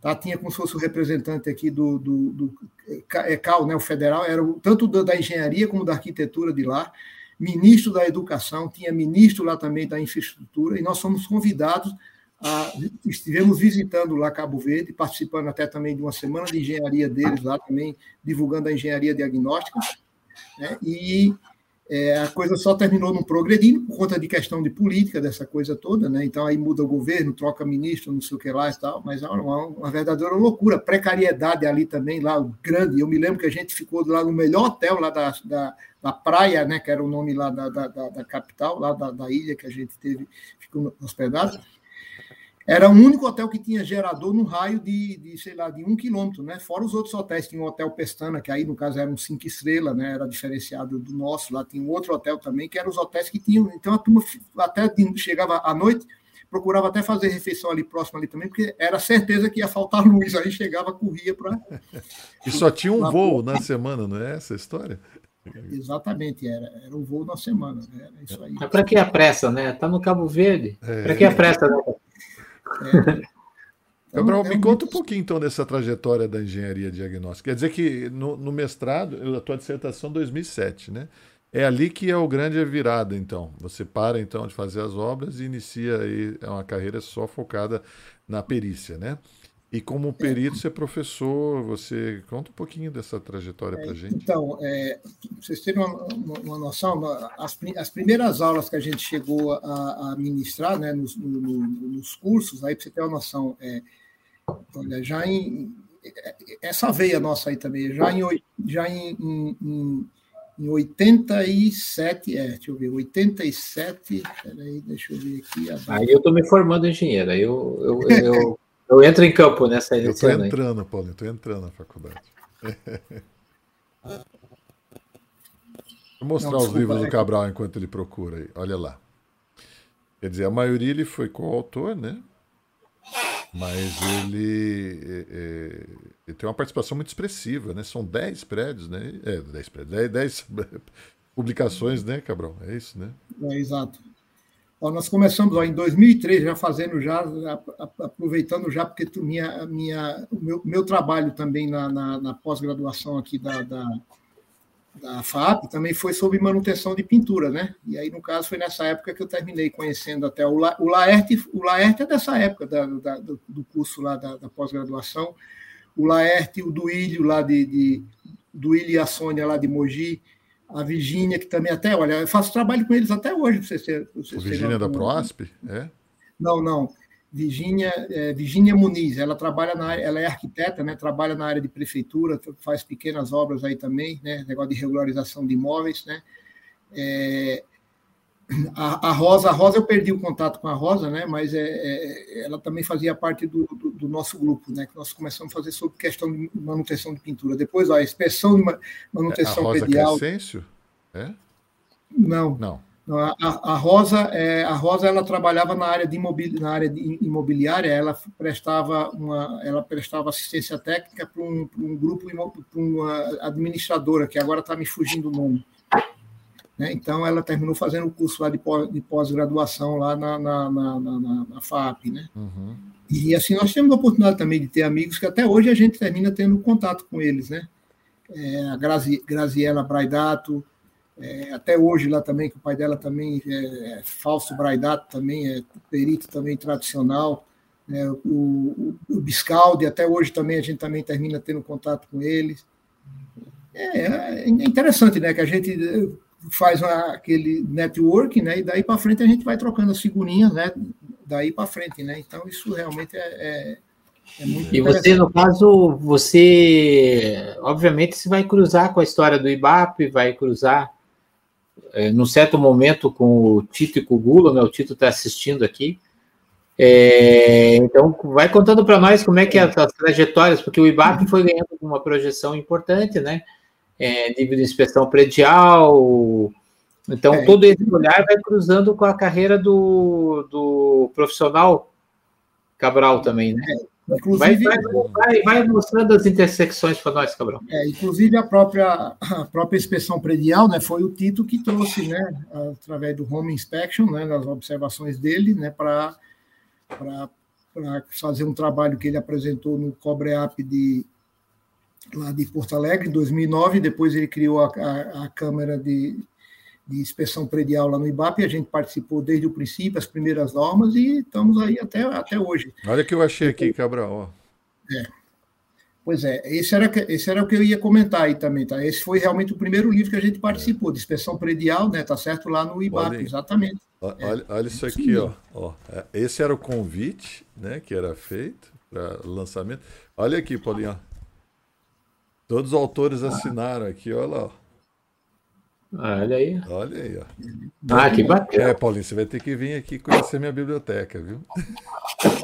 tá? tinha como se fosse o representante aqui do, do, do é, né, o federal, era o, tanto da engenharia como da arquitetura de lá, ministro da educação, tinha ministro lá também da infraestrutura, e nós fomos convidados ah, estivemos visitando lá Cabo Verde, participando até também de uma semana de engenharia deles lá também, divulgando a engenharia diagnóstica, né? e é, a coisa só terminou não progredindo por conta de questão de política, dessa coisa toda, né? Então aí muda o governo, troca ministro, não sei o que lá e tal, mas é uma, uma verdadeira loucura, precariedade ali também, lá, grande. Eu me lembro que a gente ficou lá no melhor hotel lá da, da, da praia, né? Que era o nome lá da, da, da capital, lá da, da ilha que a gente teve, ficou hospedado. Era o único hotel que tinha gerador no raio de, de, sei lá, de um quilômetro, né? Fora os outros hotéis, tinha o Hotel Pestana, que aí, no caso, era um cinco estrelas, né? Era diferenciado do nosso. Lá tinha um outro hotel também, que eram os hotéis que tinham. Então, a turma até chegava à noite, procurava até fazer refeição ali próximo ali também, porque era certeza que ia faltar luz. Aí chegava, corria para. E só tinha um voo na semana, não é essa a história? Exatamente, era, era um voo na semana. Né? Era isso aí. Mas para que a pressa, né? Tá no Cabo Verde. É... Para que a pressa, né? É. Gabriel, me conta um pouquinho então dessa trajetória da engenharia diagnóstica. Quer dizer que no, no mestrado, a tua dissertação 2007, né? É ali que é o grande virada, então. Você para então de fazer as obras e inicia aí uma carreira só focada na perícia, né? E como perito, você é professor, você conta um pouquinho dessa trajetória para a gente. Então, é, vocês terem uma, uma, noção, as, as, primeiras aulas que a gente chegou a, a ministrar né, nos, no, nos cursos, aí para você ter uma noção, é, olha, já em essa veia nossa aí também, já em, já em, em, em 87, é, deixa eu ver, 87, peraí, deixa eu ver aqui. Aí eu estou me formando engenheiro, aí eu, eu, eu Eu entro em campo nessa Eu estou entrando, Paulo, eu estou entrando na faculdade. Vou mostrar Não, os livros do é Cabral enquanto ele procura aí. Olha lá. Quer dizer, a maioria ele foi coautor, né? Mas ele, é, é, ele, tem uma participação muito expressiva, né? São 10 prédios, né? É, 10 prédios, 10, publicações, né, Cabral? É isso, né? É, exato. Nós começamos ó, em 2003, já fazendo, já aproveitando já, porque tu, minha, minha, o meu, meu trabalho também na, na, na pós-graduação aqui da, da da FAP também foi sobre manutenção de pintura, né? E aí, no caso, foi nessa época que eu terminei conhecendo até o, La, o Laerte. O Laerte é dessa época da, da, do curso lá da, da pós-graduação. O Laerte, o Duílio lá de, de Duílio e a Sônia lá de Mogi, a Virgínia, que também até, olha, eu faço trabalho com eles até hoje, para vocês terem. Virgínia da Proasp? É? Não, não. Virgínia, é, Virginia Muniz, ela trabalha na ela é arquiteta, né? Trabalha na área de prefeitura, faz pequenas obras aí também, né? Negócio de regularização de imóveis, né? É, a, a, Rosa, a Rosa eu perdi o contato com a Rosa, né? Mas é, é ela também fazia parte do, do, do, nosso grupo, né? Que nós começamos a fazer sobre questão de manutenção de pintura. Depois, ó, a inspeção de manutenção é a Rosa. Crescêncio? É? Não. Não. A, a, Rosa, é, a Rosa, ela trabalhava na área de imobili, na área imobiliária. Ela prestava uma, ela prestava assistência técnica para um, um, grupo, para uma administradora que agora está me fugindo o nome. Né? Então, ela terminou fazendo o curso lá de, pós-graduação lá na, na, na, na, na FAP, né? Uhum. E assim nós temos a oportunidade também de ter amigos que até hoje a gente termina tendo contato com eles, né? É, a Grazi, Graziela Braidato, é, até hoje lá também, que o pai dela também é, é falso braidato, também é perito também tradicional. É, o, o, o Biscaldi, até hoje também a gente também termina tendo contato com eles. É, é interessante, né? Que a gente faz aquele network, né? E daí para frente a gente vai trocando as figurinhas, né? Daí para frente, né? Então isso realmente é, é, é muito E você, no caso, você obviamente você vai cruzar com a história do IBAP, vai cruzar é, num certo momento com o Tito e com o Gula, né? O Tito está assistindo aqui. É, então, vai contando para nós como é que é as trajetórias, porque o IBAP foi ganhando uma projeção importante, né? É, nível de inspeção predial. Então, é. todo esse olhar vai cruzando com a carreira do, do profissional Cabral também, né? É. Inclusive, vai, vai, vai, mostrando as intersecções para nós, Cabral. É, inclusive, a própria, a própria inspeção predial né, foi o Tito que trouxe, né, através do Home Inspection, né, nas observações dele, né, para fazer um trabalho que ele apresentou no Cobreap de, lá de Porto Alegre, em 2009. Depois, ele criou a, a, a Câmara de, de inspeção predial lá no IBAP, a gente participou desde o princípio, as primeiras normas, e estamos aí até, até hoje. Olha o que eu achei aqui, Cabral. É. Pois é, esse era, esse era o que eu ia comentar aí também, tá? Esse foi realmente o primeiro livro que a gente participou, de inspeção predial, né? Tá certo lá no IBAP, exatamente. Olha, é. olha isso aqui, ó. ó. É, esse era o convite, né? Que era feito para lançamento. Olha aqui, Paulinho. Todos os autores assinaram aqui, olha lá. Ó. Olha aí. Olha aí, ó. Ah, que bacana. É, Paulinho, você vai ter que vir aqui conhecer minha biblioteca, viu?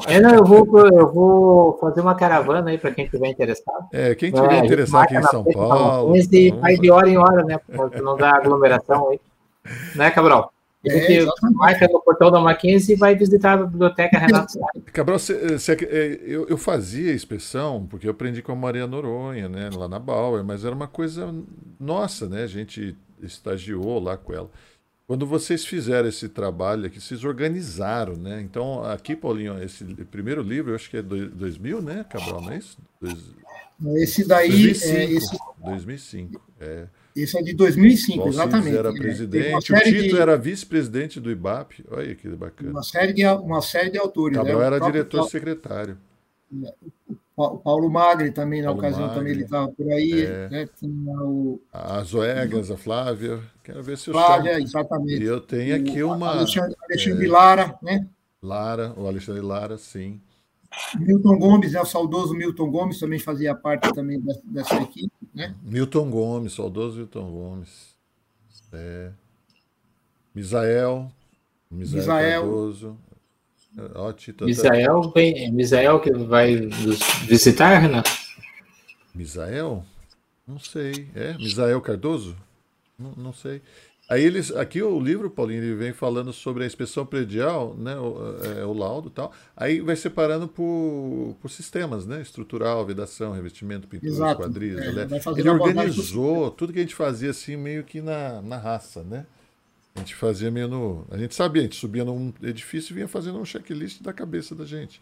É, não, eu vou, eu vou fazer uma caravana aí para quem estiver interessado. É, quem estiver é, interessado aqui em São Paulo. E então, vai de hora em hora, né? Porque não dá aglomeração aí. Né, Cabral? A gente é, marca no portão da Mackenzie e vai visitar a biblioteca Renato Cabral, cê, cê, é, eu, eu fazia inspeção, porque eu aprendi com a Maria Noronha, né, lá na Bauer, mas era uma coisa nossa, né? A gente estagiou lá com ela. Quando vocês fizeram esse trabalho aqui, vocês organizaram, né? Então, aqui, Paulinho, esse primeiro livro, eu acho que é 2000, né, Cabral, não é isso? Dois... Esse daí 2005, é esse... 2005, é. Esse é de 2005, exatamente. era presidente, o Tito de... era vice-presidente do IBAP. Olha que bacana. Uma série de, uma série de autores. Cabral né? era diretor-secretário. O Paulo Magri também, na Paulo ocasião, Magri, também ele estava por aí. É. Né? Tinha o... A Zoegas, a Flávia. Quero ver se eu Flávia, chamo. exatamente. E eu tenho aqui o uma. Alexandre, Alexandre é... Lara, né? Lara, o Alexandre Lara, sim. Milton Gomes, né, o saudoso Milton Gomes também fazia parte também dessa, dessa equipe, né? Milton Gomes, saudoso Milton Gomes. É. Misael, Misael, Misael Cardoso. Ó, Misael, vem, Misael que vai nos visitar, Renato? Misael? Não sei. É? Misael Cardoso? Não, não sei. Aí eles, aqui o livro, Paulinho, ele vem falando sobre a inspeção predial, né, o, é, o laudo e tal. Aí vai separando por, por sistemas, né, estrutural, vedação, revestimento, pintura, Exato. quadris. É, né? Ele organizou tudo que a gente fazia assim meio que na, na raça, né? A gente fazia meio no, a gente sabia, a gente subia num edifício e vinha fazendo um checklist da cabeça da gente.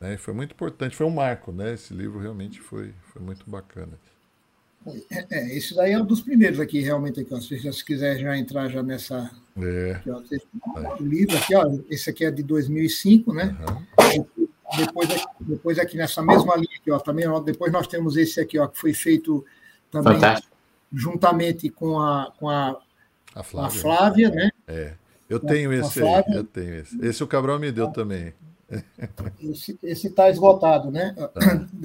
Né? Foi muito importante, foi um marco, né? Esse livro realmente foi, foi muito bacana. É, é, esse daí é um dos primeiros aqui, realmente, aqui, ó, se você quiser já entrar já nessa... É. Aqui, ó, o livro aqui, ó, esse aqui é de 2005, né? Uhum. Depois, depois aqui nessa mesma linha aqui, ó, também, ó, depois nós temos esse aqui, ó, que foi feito também Fantástico. juntamente com a, com a, a Flávia, a Flávia né? É. Eu tenho esse aí, eu tenho esse. Esse o Cabral me deu também. Esse está esgotado, né?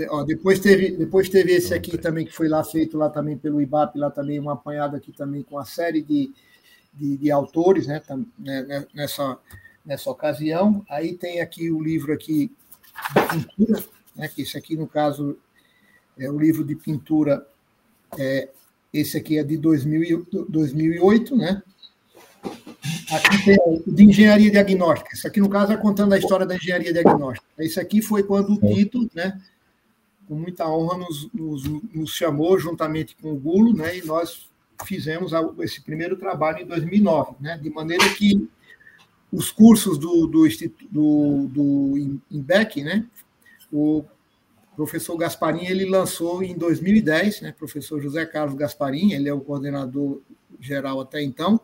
Ó, depois, teve, depois teve esse aqui também, que foi lá feito lá também pelo IBAP, lá também, um apanhado aqui também com uma série de, de, de autores, né, né, né? Nessa, nessa ocasião. Aí tem aqui o livro aqui de pintura, né? Que esse aqui, no caso, é o livro de pintura. É, esse aqui é de 2000, 2008, né? Aqui tem de engenharia diagnóstica. Isso aqui, no caso, é contando a história da engenharia diagnóstica. Isso aqui foi quando o Tito, né, com muita honra, nos, nos, nos chamou, juntamente com o Gulo, né, e nós fizemos esse primeiro trabalho em 2009, né, de maneira que os cursos do, do, do, do INBEC, né, o professor Gasparim, ele lançou em 2010, né, professor José Carlos Gasparim, ele é o coordenador geral até então,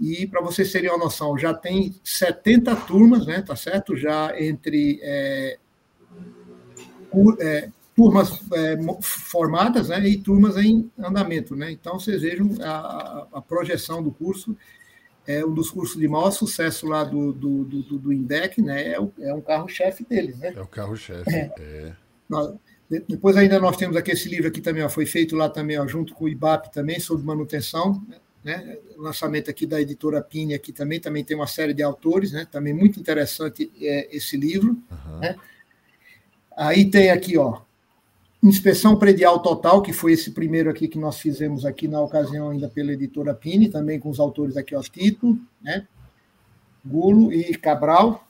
e para vocês terem uma noção, já tem 70 turmas, né, tá certo? Já entre é, é, turmas é, formadas né, e turmas em andamento. Né? Então, vocês vejam a, a, projeção do curso. É um dos cursos de maior sucesso lá do, do, do, do INDEC, né? é, o, é um carro-chefe deles. Né? É o carro-chefe. É. é. Depois ainda nós temos aqui esse livro aqui também, ó, foi feito lá também, ó, junto com o IBAP também, sobre manutenção. Né? Né? Lançamento aqui da editora Pini aqui também, também tem uma série de autores, né? Também muito interessante é, esse livro, uhum. né? Aí tem aqui, ó, Inspeção Predial Total, que foi esse primeiro aqui que nós fizemos aqui na ocasião ainda pela editora Pini, também com os autores aqui, ó, Tito, né? Gulo e Cabral.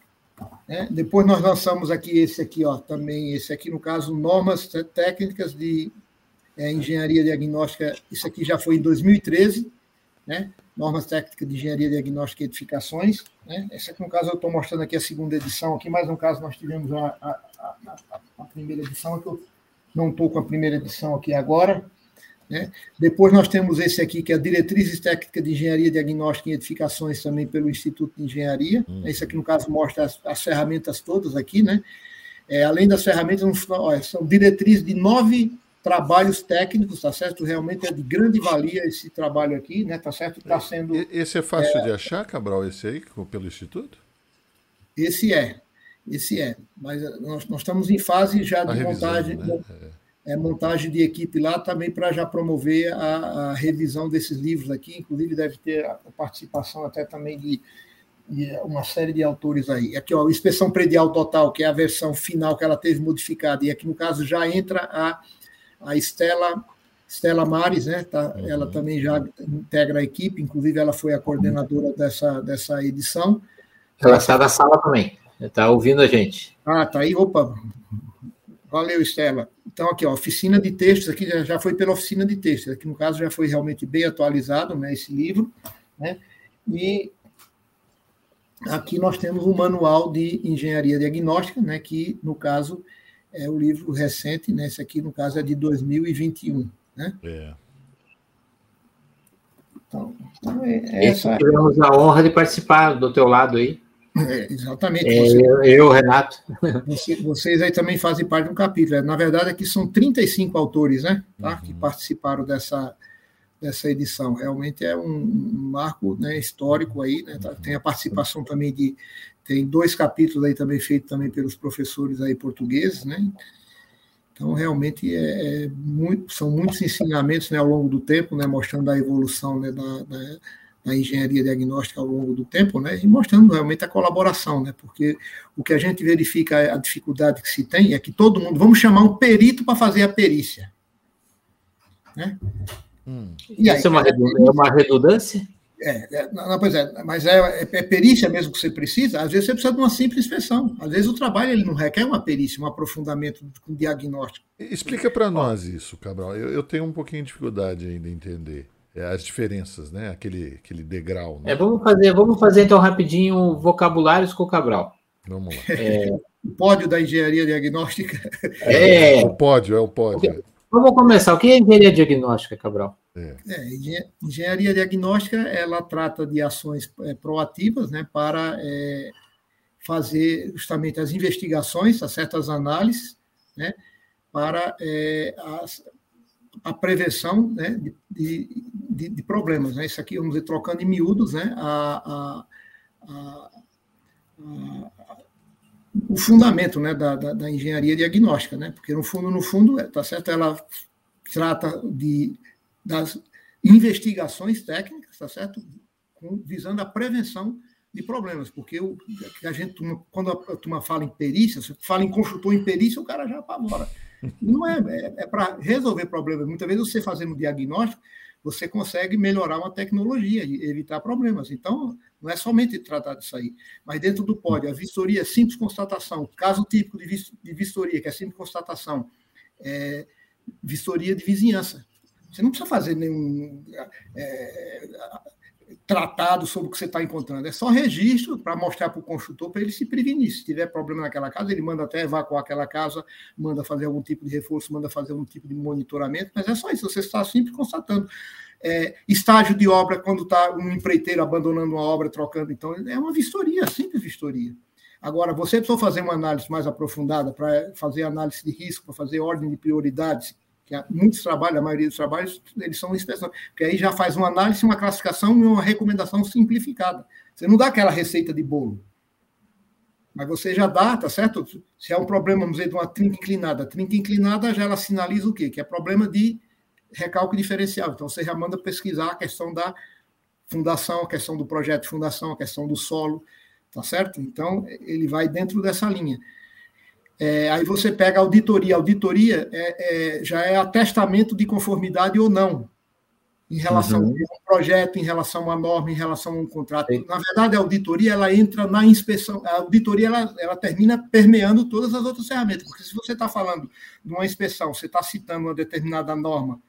Né? Depois nós lançamos aqui esse aqui, ó, também esse aqui, no caso, Normas Técnicas de é, Engenharia Diagnóstica, isso aqui já foi em 2013, né? normas técnicas de engenharia diagnóstica e edificações. Né? Essa aqui, no caso, eu estou mostrando aqui a segunda edição, aqui, mas no caso nós tivemos a, a, a, a primeira edição, que eu não estou com a primeira edição aqui agora. Né? Depois nós temos esse aqui, que é a Diretrizes Técnicas de Engenharia Diagnóstica e Edificações, também pelo Instituto de Engenharia. Uhum. Esse aqui, no caso, mostra as, as ferramentas todas aqui, né? É, além das ferramentas, são diretrizes de nove trabalhos técnicos, tá certo? Realmente é de grande valia esse trabalho aqui, né? Tá certo? Está sendo. Esse é fácil é, de achar, Cabral, esse aí, pelo Instituto? Esse é, esse é. Mas eh, nós, nós estamos em fase já de revisão, montagem. Né? É. é. montagem de equipe lá também para já promover a, a, revisão desses livros aqui, inclusive deve ter a participação até também de, de uma série de autores aí. Aqui, ó, Inspeção Predial Total, que é a versão final que ela teve modificada, e aqui no caso já entra a a Estela, Estela Mares, né? Tá, uhum. Ela também já integra a equipe, inclusive ela foi a coordenadora dessa, dessa edição. Ela está na sala também, está ouvindo a gente. Ah, tá aí, opa. Valeu, Estela. Então, aqui, ó, oficina de textos, aqui já, já foi pela oficina de textos, aqui no caso já foi realmente bem atualizado, né, esse livro, né? E aqui nós temos o manual de engenharia diagnóstica, né, que no caso é o livro recente, né? Esse aqui, no caso, é de 2021. Né? É. Então, então é, é essa... Tivemos a honra de participar do teu lado aí. É, exatamente. É, você, eu, eu, Renato. Você, vocês aí também fazem parte de um capítulo. Na verdade, aqui são 35 autores né, tá, uhum. que participaram dessa, dessa edição. Realmente é um, um marco né, histórico aí. Né, tá, tem a participação também de tem dois capítulos aí também feitos também pelos professores aí portugueses, né? Então, realmente, é, é muito, são muitos ensinamentos né, ao longo do tempo, né, mostrando a evolução né, da, da, da engenharia diagnóstica ao longo do tempo, né, e mostrando realmente a colaboração, né, porque o que a gente verifica, a dificuldade que se tem é que todo mundo, vamos chamar um perito para fazer a perícia. Né? Hum. E aí, Isso é uma, é uma redundância? É, é, não, pois é, mas é, é, é, perícia mesmo que você precisa, às vezes você precisa de uma simples inspeção. Às vezes o trabalho ele não requer uma perícia, um aprofundamento com diagnóstico. Explica para nós isso, Cabral. Eu, eu, tenho um pouquinho de dificuldade ainda em entender é, as diferenças, né? Aquele, aquele degrau. Né? É, vamos, fazer, vamos fazer então rapidinho vocabulários com o Cabral. Vamos lá. É... o pódio da engenharia diagnóstica. É, o pódio, é o pódio. Vamos começar. O que é engenharia diagnóstica, Cabral? É. É, engenharia diagnóstica ela trata de ações é, proativas né, para é, fazer justamente as investigações, as certas análises, né, para é, as, a prevenção né, de, de, de, problemas. Né? Isso aqui, vamos dizer, trocando em miúdos, né, a, a, a, o fundamento né, da, da, da, engenharia diagnóstica, né? porque no fundo, no fundo, tá certo, ela trata de das investigações técnicas, tá certo? Visando a prevenção de problemas, porque o, a gente, quando a turma fala em perícia, você fala em construtor em perícia, o cara já apavora. Não é, é, é para resolver problemas. Muitas vezes você fazendo diagnóstico, você consegue melhorar uma tecnologia e evitar problemas. Então, não é somente tratar disso aí. Mas dentro do pódio, a vistoria é simples constatação. Caso típico de vistoria, que é simples constatação, é vistoria de vizinhança. Você não precisa fazer nenhum é, tratado sobre o que você está encontrando. É só registro para mostrar para o construtor para ele se prevenir. Se tiver problema naquela casa, ele manda até evacuar aquela casa, manda fazer algum tipo de reforço, manda fazer algum tipo de monitoramento, mas é só isso, você está sempre constatando. É, estágio de obra, quando está um empreiteiro abandonando uma obra, trocando, então é uma vistoria, simples vistoria. Agora, você precisa fazer uma análise mais aprofundada para fazer análise de risco, para fazer ordem de prioridades, que muitos trabalhos, a maioria dos trabalhos, eles são inspeção, porque aí já faz uma análise, uma classificação e uma recomendação simplificada. Você não dá aquela receita de bolo. Mas você já dá, tá certo? Se é um problema, vamos dizer, de uma trinca inclinada. A trinca inclinada já ela sinaliza o quê? Que é problema de recalque diferencial. Então você já manda pesquisar a questão da fundação, a questão do projeto de fundação, a questão do solo, tá certo? Então ele vai dentro dessa linha. É, aí você pega auditoria. A auditoria é, é, já é atestamento de conformidade ou não, em relação uhum. a um projeto, em relação a uma norma, em relação a um contrato. Sim. Na verdade, a auditoria ela entra na inspeção. A auditoria ela, ela termina permeando todas as outras ferramentas, porque se você está falando de uma inspeção, você está citando uma determinada norma,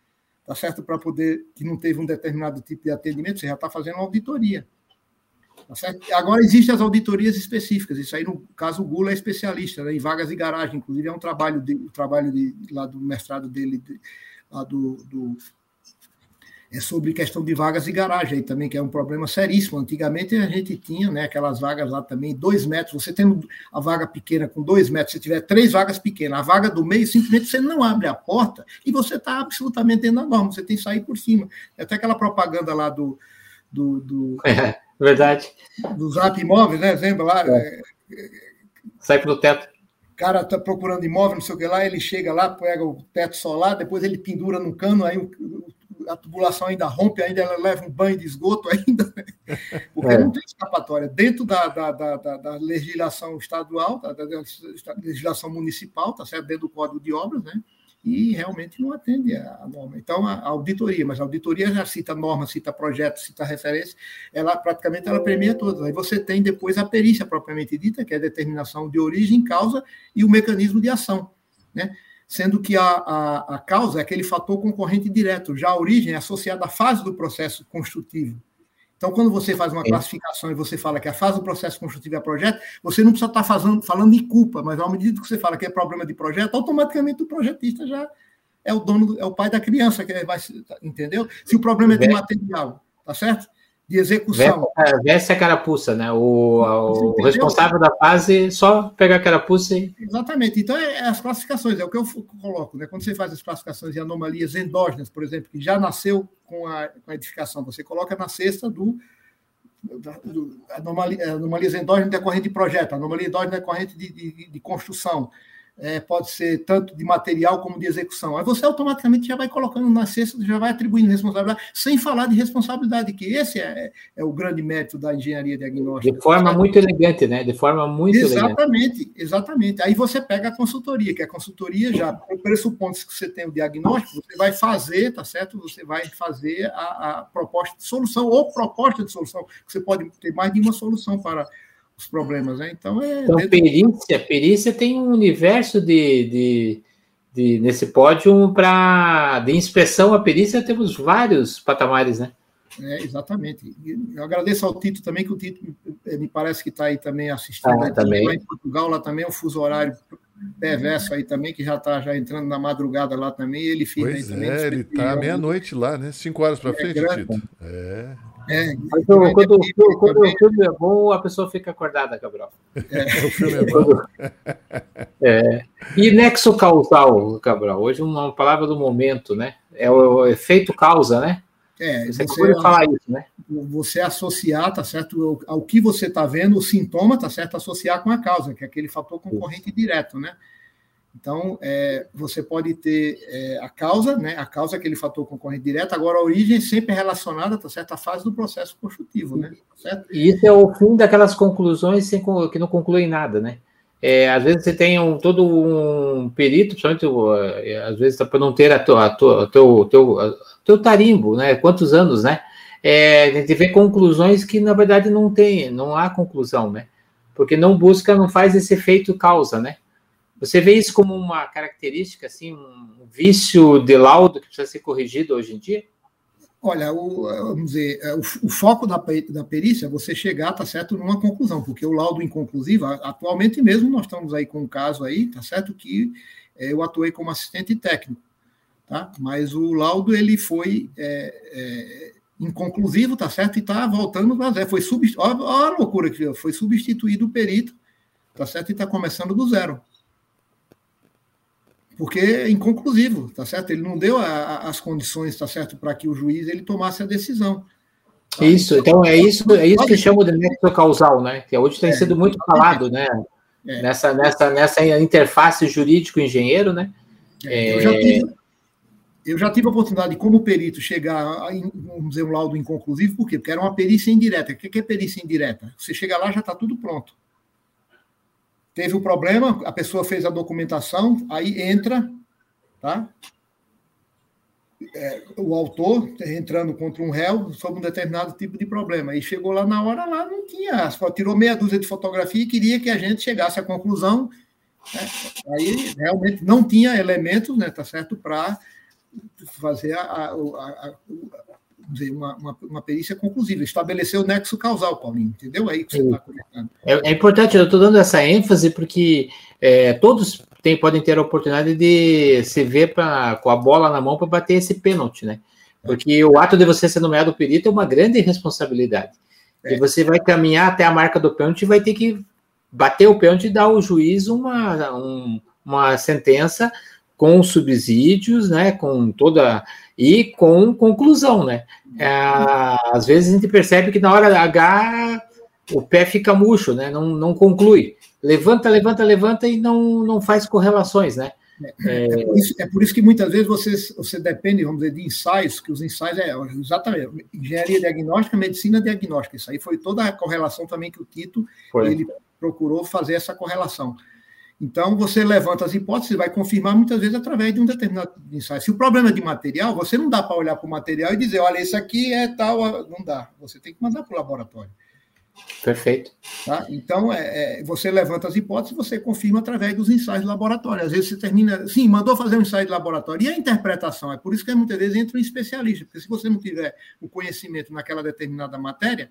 tá certo? Para poder que não teve um determinado tipo de atendimento, você já está fazendo uma auditoria. Tá Agora, existem as auditorias específicas, isso aí, no caso, o Gula é especialista né, em vagas e garagem, inclusive é um trabalho, de, um trabalho de, lá do mestrado dele, de, lá do, do, é sobre questão de vagas e garagem aí também, que é um problema seríssimo. Antigamente a gente tinha né, aquelas vagas lá também, dois metros, você tendo a vaga pequena com dois metros, se tiver três vagas pequenas, a vaga do meio, simplesmente você não abre a porta e você está absolutamente dentro da norma, você tem que sair por cima. Até aquela propaganda lá do... do, do é Verdade. Do Zap Imóveis, né? Lembra lá? É. Sai pelo teto. O cara está procurando imóvel, não sei o que lá, ele chega lá, pega o teto solar, depois ele pendura no cano, aí a tubulação ainda rompe, ainda ela leva um banho de esgoto ainda, né? porque é. não tem escapatória. Dentro da, da, da, da legislação estadual, da, da, legislação municipal, tá certo? dentro do Código de Obras, né? E realmente não atende a norma. Então, a auditoria, mas a auditoria já cita norma, cita projeto, cita referência, ela praticamente ela premia todas. Aí você tem depois a perícia propriamente dita, que é a determinação de origem, causa e o mecanismo de ação, né? Sendo que a, a, a causa é aquele fator concorrente direto, já a origem é associada à fase do processo construtivo. Então, quando você faz uma classificação e você fala que a fase do processo construtivo é projeto, você não precisa estar fazendo, falando de culpa, mas ao medida que você fala que é problema de projeto, automaticamente o projetista já é o dono, é o pai da criança, que vai, entendeu? Se o problema é de material, tá certo? De execução. Veste a carapuça, né? O, o responsável da fase só pegar a carapuça e. Exatamente. Então, é, é, as classificações, é o que eu coloco, né? Quando você faz as classificações de anomalias endógenas, por exemplo, que já nasceu com a, com a edificação, você coloca na cesta do. anomalia, anomalias endógenas decorrente de projeto, anomalia endógena decorrente de, de, de construção, é, pode ser tanto de material como de execução. Aí você automaticamente já vai colocando na cesta, já vai atribuindo responsabilidade, sem falar de responsabilidade, que esse é, é o grande mérito da engenharia diagnóstica. De forma muito elegante, né? De forma muito exatamente, elegante. Exatamente. Aí você pega a consultoria, que a consultoria já pressupõe que você tem o diagnóstico, você vai fazer, tá certo? Você vai fazer a, a proposta de solução ou proposta de solução, você pode ter mais de uma solução para os problemas, né? Então, é então perícia, perícia tem um universo de, de, de nesse pódio para de inspeção a perícia temos vários patamares, né? É, exatamente. Eu agradeço ao Tito também, que o Tito eh, me parece que está aí também assistindo. Ah, né? também. Lá em Portugal, lá também, o fuso horário perverso aí também, que já está já entrando na madrugada lá também, ele fica pois aí também. É, ele está meia-noite lá, né? Cinco horas para é, frente, Tito. É. É, Mas quando, quando, é quando o filme é bom, a pessoa fica acordada, Gabriel. É. o filme é bom. é. E nexo causal, Gabriel, hoje uma palavra do momento, né? É o efeito causa, né? É, você, você falar isso, né? Você associar, tá certo, ao, ao que você está vendo, o sintoma, tá certo, associar com a causa, que é aquele fator concorrente direto, né? Então, é, você pode ter é, a causa, né? A causa é aquele fator concorrente direto, agora a origem sempre é relacionada, tá certo, à fase do processo construtivo, né? Tá? E isso é o fim daquelas conclusões sem, que não concluem nada, né? É, às vezes você tem um, todo um perito, principalmente é, às vezes para não ter a, tua, a, a teu, teu, a, teu tarimbo, né? Quantos anos, né? É, a gente vê conclusões que na verdade não tem, não há conclusão, né? Porque não busca, não faz esse efeito causa, né? Você vê isso como uma característica, assim, um vício de laudo que precisa ser corrigido hoje em dia? Olha, o, vamos dizer, é, o, o, foco da, da perícia é você chegar, tá certo, numa conclusão, porque o laudo inconclusivo, atualmente mesmo nós estamos aí com um caso aí, tá certo, que é, eu atuei como assistente técnico, tá? Mas o laudo ele foi é, é, inconclusivo, tá certo, e está voltando a zero. Foi substituído, olha a loucura que foi substituído o perito, tá certo, e está começando do zero porque é inconclusivo, tá certo? Ele não deu a, a, as condições, tá certo, para que o juiz ele tomasse a decisão. Tá? Isso, então é isso, é isso que chama de nexo causal, né? Que hoje tem é, sido muito falado, né? É. Nessa, nessa, nessa interface jurídico-engenheiro, né? É, eu, já tive, eu já tive a oportunidade, como perito, chegar a, vamos dizer, um laudo inconclusivo, por quê? Porque era uma perícia indireta. O que é perícia indireta? Você chega lá, já está tudo pronto. Teve o um problema, a pessoa fez a documentação, aí entra, tá? É, o autor entrando contra um réu sobre um determinado tipo de problema. E chegou lá na hora, lá não tinha, tirou meia dúzia de fotografia e queria que a gente chegasse à conclusão. Né? Aí realmente não tinha elementos, né, tá certo, para fazer a, a, a, dizer, uma, uma, uma, perícia conclusiva, estabelecer o nexo causal, Paulinho, entendeu? Aí que você está comentando. É, é, importante, eu estou dando essa ênfase porque é, todos tem, podem ter a oportunidade de se ver pra, com a bola na mão para bater esse pênalti, né? Porque o ato de você ser nomeado perito é uma grande responsabilidade. É. E você vai caminhar até a marca do pênalti e vai ter que bater o pênalti e dar ao juiz uma, um, uma sentença com subsídios, né, com toda e com conclusão, né? É, às vezes a gente percebe que na hora H o pé fica murcho, né? Não, não conclui. Levanta, levanta, levanta e não, não faz correlações, né? É, é, por isso, é, por isso, que muitas vezes você, você depende, vamos dizer, de ensaios, que os ensaios é exatamente engenharia diagnóstica, medicina diagnóstica. Isso aí foi toda a correlação também que o Tito ele procurou fazer essa correlação. Então, você levanta as hipóteses e vai confirmar muitas vezes através de um determinado ensaio. Se o problema é de material, você não dá para olhar para o material e dizer, olha, esse aqui é tal, não dá. Você tem que mandar para o laboratório. Perfeito. Tá? Então, é, é, você levanta as hipóteses e você confirma através dos ensaios de laboratório. Às vezes você termina, sim, mandou fazer um ensaio de laboratório. E a interpretação? É por isso que muitas vezes entra um especialista, porque se você não tiver o conhecimento naquela determinada matéria,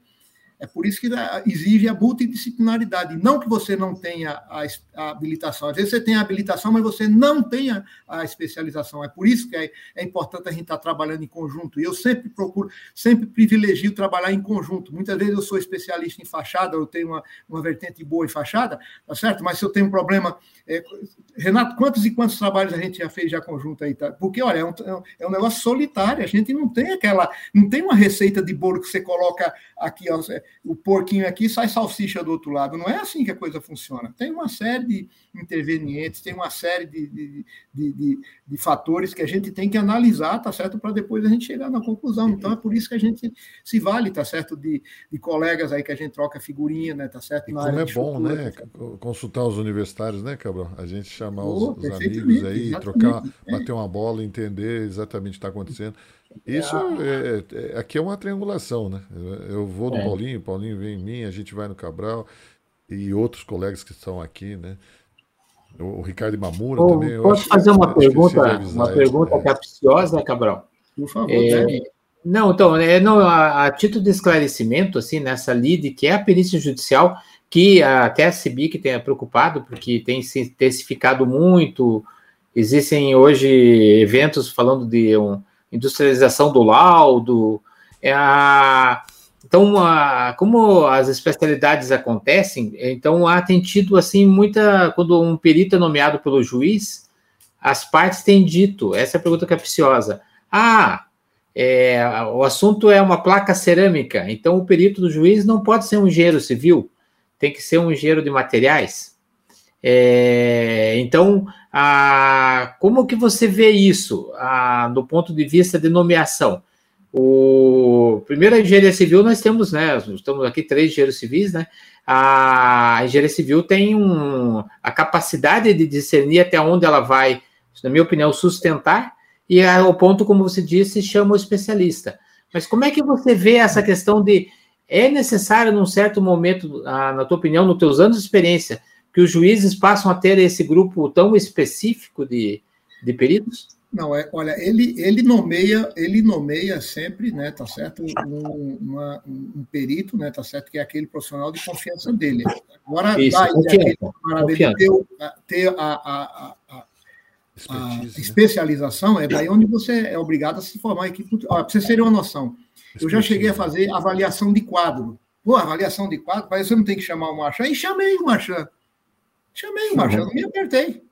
é por isso que exige a multidisciplinaridade. Não que você não tenha a, a, habilitação. Às vezes você tem a habilitação, mas você não tem a, a especialização. É por isso que é, é, importante a gente estar trabalhando em conjunto. E eu sempre procuro, sempre privilegio trabalhar em conjunto. Muitas vezes eu sou especialista em fachada, eu tenho uma, uma vertente boa em fachada, tá certo? Mas se eu tenho um problema. É, Renato, quantos e quantos trabalhos a gente já fez já conjunto aí? Tá? Porque, olha, é um, é um negócio solitário. A gente não tem aquela. Não tem uma receita de bolo que você coloca aqui, ó, o porquinho aqui sai salsicha do outro lado. Não é assim que a coisa funciona. Tem uma série de intervenientes, tem uma série de, de, de, de, de fatores que a gente tem que analisar, tá certo? Para depois a gente chegar na conclusão. Então é por isso que a gente se vale, tá certo? De, de colegas aí que a gente troca figurinha, né? Tá certo? E como é bom, né? Tá Consultar os universitários, né, Cabral? A gente chamar oh, os, os amigos aí, trocar, é. bater uma bola, entender exatamente o que está acontecendo. Isso é, é, aqui é uma triangulação, né? Eu vou no é. Paulinho, o Paulinho vem em mim, a gente vai no Cabral e outros colegas que estão aqui, né? O, o Ricardo Mamura oh, também. Posso fazer uma pergunta, uma pergunta é. capciosa, né, Cabral? Por favor. É, não, então, é, não, a, a, título de esclarecimento, assim, nessa LIDE, que é a perícia judicial, que até a CIBIC tem preocupado, porque tem se intensificado muito, existem hoje eventos falando de um, industrialização do laudo, é a, então, a, como as especialidades acontecem, então há tem tido assim muita quando um perito é nomeado pelo juiz, as partes têm dito, essa é a pergunta capciosa. Ah, é, o assunto é uma placa cerâmica, então o perito do juiz não pode ser um engenheiro civil, tem que ser um engenheiro de materiais. É, então, a, como que você vê isso a, do ponto de vista de nomeação? O primeiro a engenharia civil nós temos, né? Estamos aqui três engenheiros civis, né? A, a engenharia civil tem um, a capacidade de discernir até onde ela vai, na minha opinião, sustentar, e é o ponto, como você disse, chama o especialista. Mas como é que você vê essa questão de é necessário, num certo momento, na tua opinião, nos teus anos de experiência, que os juízes passam a ter esse grupo tão específico de, de peritos? Não, é, olha, ele, ele nomeia, ele nomeia sempre, né, tá certo, um, uma, um perito, né, tá certo, que é aquele profissional de confiança dele. Agora, Isso, daí, dele ter, ter a, a, a, a especialização, é daí onde você é obrigado a se formar equipe. Para vocês terem uma noção, eu já cheguei a fazer avaliação de quadro. Pô, avaliação de quadro, mas você não tem que chamar o Marchand, e chamei o Marchand. Chamei o Marchand, não me apertei.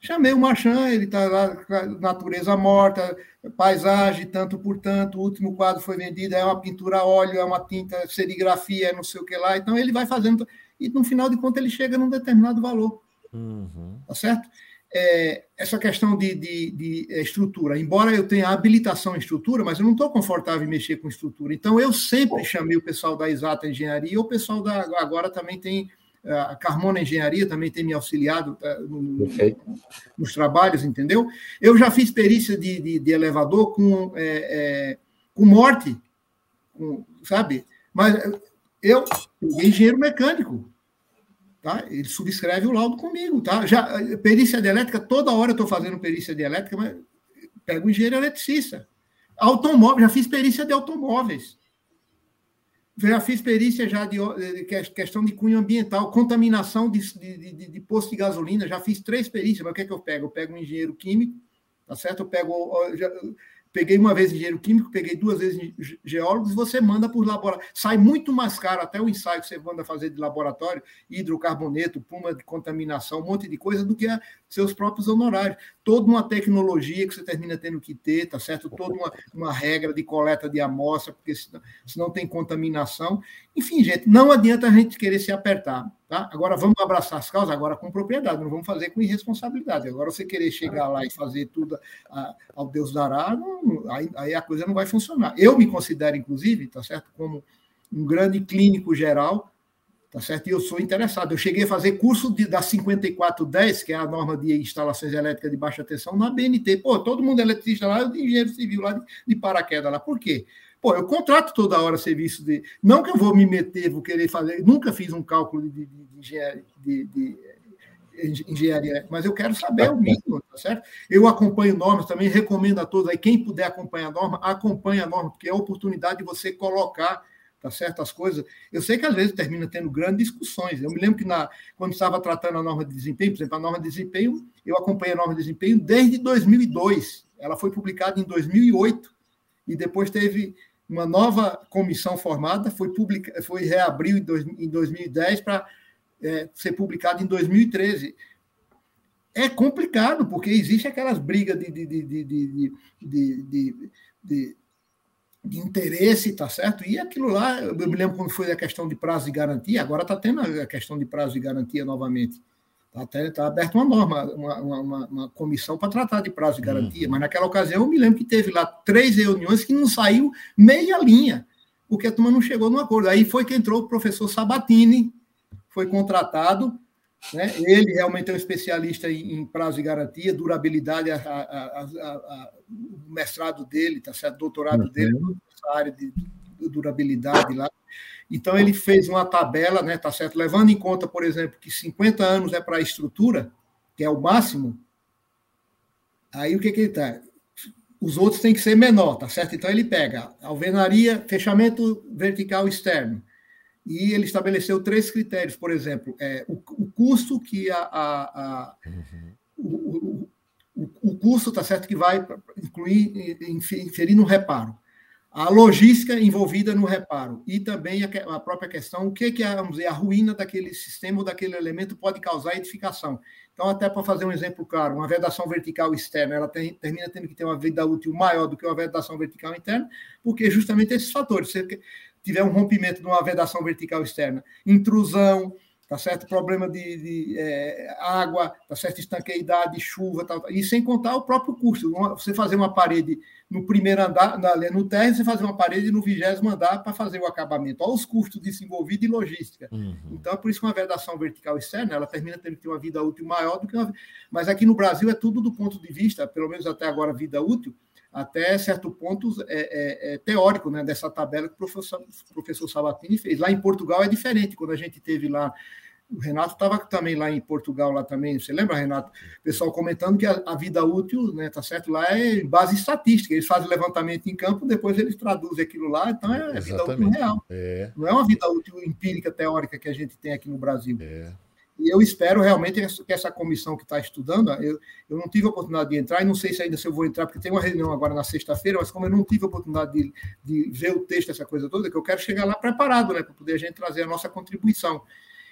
Chamei o Marchand, ele está lá, natureza morta, paisagem, tanto por tanto, o último quadro foi vendido, é uma pintura a óleo, é uma tinta, serigrafia, é não sei o que lá. Então ele vai fazendo, e no final de contas ele chega num determinado valor. Uhum. Tá certo? É, essa questão de, de, de, é, estrutura, embora eu tenha habilitação em estrutura, mas eu não estou confortável em mexer com estrutura. Então eu sempre chamei o pessoal da Exata Engenharia, o pessoal da agora também tem a Carmona Engenharia também tem me auxiliado tá, no, nos trabalhos, entendeu? Eu já fiz perícia de, de, de elevador com, é, é, com morte, com, sabe? Mas eu peguei engenheiro mecânico, tá? Ele subscreve o laudo comigo, tá? Já, perícia de elétrica, toda hora eu estou fazendo perícia de elétrica, mas pego engenheiro eletricista. Automóvel, já fiz perícia de automóveis já fiz perícia já de, de, questão de cunho ambiental, contaminação de, de, de, de, posto de gasolina, já fiz três perícias, mas o que é que eu pego? Eu pego um engenheiro químico, tá certo? Eu pego, já, Peguei uma vez engenheiro químico, peguei duas vezes geólogos, você manda por laboratório. Sai muito mais caro até o ensaio que você manda fazer de laboratório, hidrocarboneto, puma de contaminação, um monte de coisa, do que a seus próprios honorários. Toda uma tecnologia que você termina tendo que ter, tá certo? Toda uma, uma regra de coleta de amostra, porque senão, senão tem contaminação. Enfim, gente, não adianta a gente querer se apertar. Tá? Agora vamos abraçar as causas agora com propriedade, não vamos fazer com irresponsabilidade. Agora você querer chegar lá e fazer tudo a, ao Deus dará, não, aí, aí, a coisa não vai funcionar. Eu me considero, inclusive, tá certo, como um grande clínico geral, tá certo? E eu sou interessado. Eu cheguei a fazer curso de, da 5410, que é a norma de instalações elétricas de baixa tensão, na BNT. Pô, todo mundo é eletricista lá, eu de engenheiro civil lá de, de paraquedas lá. Por quê? Pô, eu contrato toda hora serviço de. Não que eu vou me meter, vou querer fazer. Nunca fiz um cálculo de, de, de engenharia, de, de, engenharia, mas eu quero saber o mínimo, tá certo? Eu acompanho normas, também recomendo a todos aí, quem puder acompanhar a norma, acompanhe a norma, porque é a oportunidade de você colocar tá certo? As coisas. Eu sei que às vezes termina tendo grandes discussões. Eu me lembro que na, quando estava tratando a norma de desempenho, por exemplo, a norma de desempenho, eu acompanhei a norma de desempenho desde 2002. Ela foi publicada em 2008 e depois teve uma nova comissão formada, foi, publica, foi reabriu em, dois, em 2010 para é, ser publicado em 2013. É complicado, porque existe aquelas brigas de, de, de, de, de, de, interesse, tá certo? E aquilo lá, eu me lembro quando foi a questão de prazo de garantia, agora está tendo a questão de prazo de garantia novamente. Está tá aberta uma norma, uma, uma, uma comissão para tratar de prazo de garantia, uhum. mas naquela ocasião eu me lembro que teve lá três reuniões que não saiu meia linha, porque a turma não chegou num acordo. Aí foi que entrou o professor Sabatini, foi contratado, né? ele realmente é um especialista em, em prazo de garantia, durabilidade, a, a, a, o mestrado dele, tá certo? doutorado uhum. dele, nessa área de durabilidade lá. Então, ele fez uma tabela, né, tá certo? Levando em conta, por exemplo, que 50 anos é para a estrutura, que é o máximo, aí o que, que ele está? Os outros têm que ser menor, tá certo? Então, ele pega alvenaria, fechamento vertical externo, e ele estabeleceu três critérios, por exemplo, é, o, o custo que a, a, a uhum. o, o, o, custo, tá certo, que vai incluir, inferir no reparo a logística envolvida no reparo e também a, própria questão, o que, que a, vamos dizer, a ruína daquele sistema ou daquele elemento pode causar edificação. Então, até para fazer um exemplo claro, uma vedação vertical externa, ela tem, termina tendo que ter uma vida útil maior do que uma vedação vertical interna, porque justamente esses fatores, se tiver um rompimento de uma vedação vertical externa, intrusão, tá certo? Problema de, de é, água, tá certo? Estanqueidade, chuva, tal, e sem contar o próprio custo. Você fazer uma parede no primeiro andar, na, no térreo, você fazer uma parede no vigésimo andar para fazer o acabamento. Olha os custos disso envolvido e logística. Uhum. Então, é por isso que uma vedação vertical externa, ela termina tendo que ter uma vida útil maior do que uma... Mas aqui no Brasil é tudo do ponto de vista, pelo menos até agora, vida útil, até certo ponto é, é, é teórico, né, dessa tabela que o professor, o professor Sabatini fez. Lá em Portugal é diferente, quando a gente teve lá o Renato estava também lá em Portugal, lá também. Você lembra, Renato? O pessoal comentando que a, a, vida útil, né, tá certo? Lá é base estatística. Eles fazem levantamento em campo, depois eles traduzem aquilo lá. Então é, é vida útil real. É. Não é uma vida útil empírica, teórica que a gente tem aqui no Brasil. É. E eu espero realmente que essa comissão que está estudando, eu, eu não tive a oportunidade de entrar, e não sei se ainda se eu vou entrar, porque tem uma reunião agora na sexta-feira, mas como eu não tive a oportunidade de, de ver o texto, essa coisa toda, que eu quero chegar lá preparado, né, para poder a gente trazer a nossa contribuição.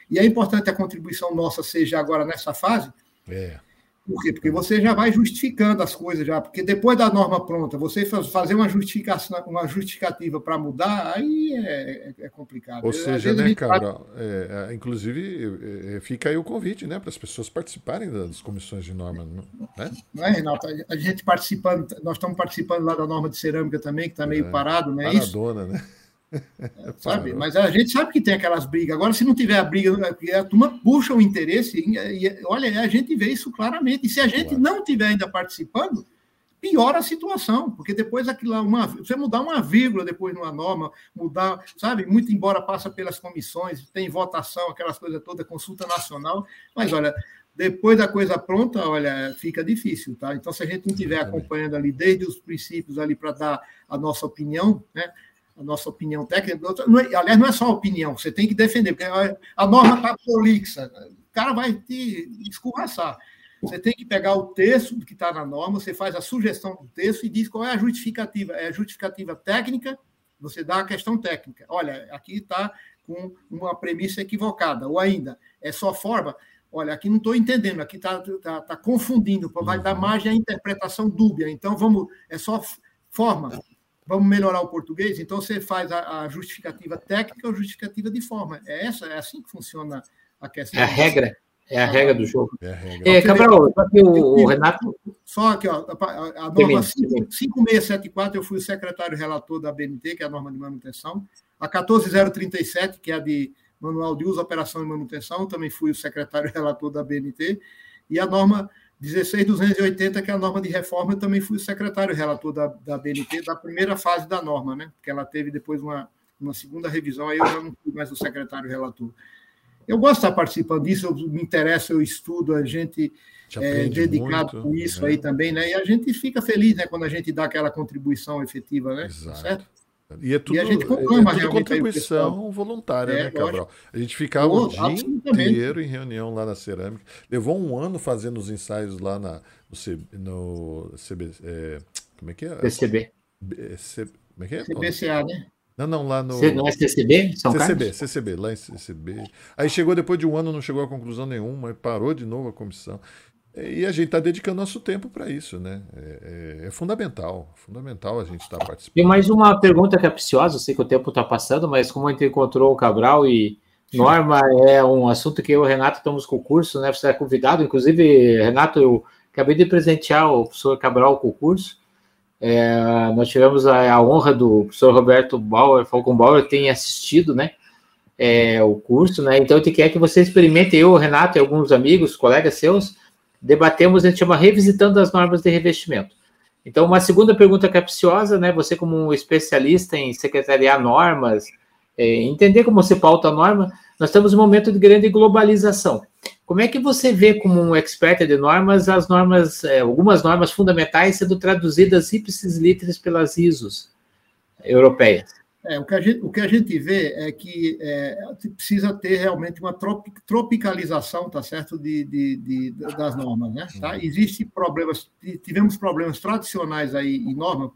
E é importante a contribuição nossa seja agora nessa fase. É. Por quê? Porque você já vai justificando as coisas já, porque depois da norma pronta, você fazer uma justificação, uma justificativa para mudar, aí é, é complicado. Ou seja, né, cara, é, é, inclusive é, fica aí o convite, né, para as pessoas participarem das comissões de norma, né? Não é, Renato? A gente participando, nós estamos participando lá da norma de cerâmica também, que está meio parado, não é Paradona, isso? né? Sabe? Mas a gente sabe que tem aquelas brigas. Agora, se não tiver a briga, a turma puxa o interesse, e, e, olha, a gente vê isso claramente. E se a gente claro. não tiver ainda participando, piora a situação, porque depois aquilo uma, você mudar uma vírgula depois numa norma, mudar, sabe, muito embora passa pelas comissões, tem votação, aquelas coisas todas, consulta nacional, mas olha, depois da coisa pronta, olha, fica difícil, tá? Então, se a gente não estiver acompanhando ali desde os princípios ali para dar a nossa opinião, né? A nossa opinião técnica. Não é, aliás, não é só opinião, você tem que defender, porque a norma está prolixa, o cara vai te escorraçar. Você tem que pegar o texto que está na norma, você faz a sugestão do texto e diz qual é a justificativa. É a justificativa técnica, você dá a questão técnica. Olha, aqui está com uma premissa equivocada, ou ainda, é só forma. Olha, aqui não estou entendendo, aqui está tá, tá confundindo, vai dar uhum. margem à interpretação dúbia. Então, vamos, é só forma vamos melhorar o português, então você faz a, a justificativa técnica ou justificativa de forma. É essa, é assim que funciona a questão. É a regra. É a regra do jogo. É, regra. é Cabral, aqui o, o, Renato. Só aqui, ó, a, a norma 5674, eu fui o secretário relator da BNT, que é a norma de manutenção. A 14037, que é a de manual de uso, operação e manutenção, também fui o secretário relator da BNT. E a norma 16280, que é a norma de reforma, eu também fui o secretário relator da, da BNT, da primeira fase da norma, né? Porque ela teve depois uma, uma segunda revisão, aí eu já não fui mais o secretário relator. Eu gosto de estar participando disso, eu me interessa, eu estudo, a gente é dedicado muito, com isso né? aí também, né? E a gente fica feliz, né, quando a gente dá aquela contribuição efetiva, né? Exato. Certo? E é tudo, e a gente conclama, é tudo contribuição voluntária, é, né, Cabral? A gente ficava o dia inteiro em reunião lá na cerâmica. Levou um ano fazendo os ensaios lá na, no, C, no CB. É, como é que é? PCB. C, como é que é? CBCA, né? Não, não, lá no. Não é CCB? São CCB, Carlos? CCB, lá em CCB. Aí chegou depois de um ano, não chegou a conclusão nenhuma, parou de novo a comissão. E a gente está dedicando nosso tempo para isso, né? É, é, é, fundamental, fundamental a gente estar tá participando. Tem mais uma pergunta capciosa, eu sei que o tempo está passando, mas como a gente encontrou o Cabral e Norma é um assunto que eu e o Renato estamos com o curso, né? Você é convidado, inclusive, Renato, eu acabei de presentear o professor Cabral com o curso. É, nós tivemos a, a, honra do professor Roberto Bauer, Falcon Bauer, ter assistido, né? É, o curso, né? Então, eu quero que você experimente, eu, Renato e alguns amigos, colegas seus, debatemos, a gente chama Revisitando as Normas de Revestimento. Então, uma segunda pergunta capciosa, né? Você, como um especialista em secretariar normas, é, entender como se pauta a norma, nós estamos em um momento de grande globalização. Como é que você vê, como um expert de normas, as normas, é, algumas normas fundamentais sendo traduzidas ipsis literis pelas ISOs europeias? É, o, que a gente, o que a gente vê é que é, precisa ter realmente uma tropicalização, tá certo, de, de, de das normas, né? Tá? Existem problemas, tivemos problemas tradicionais aí em norma,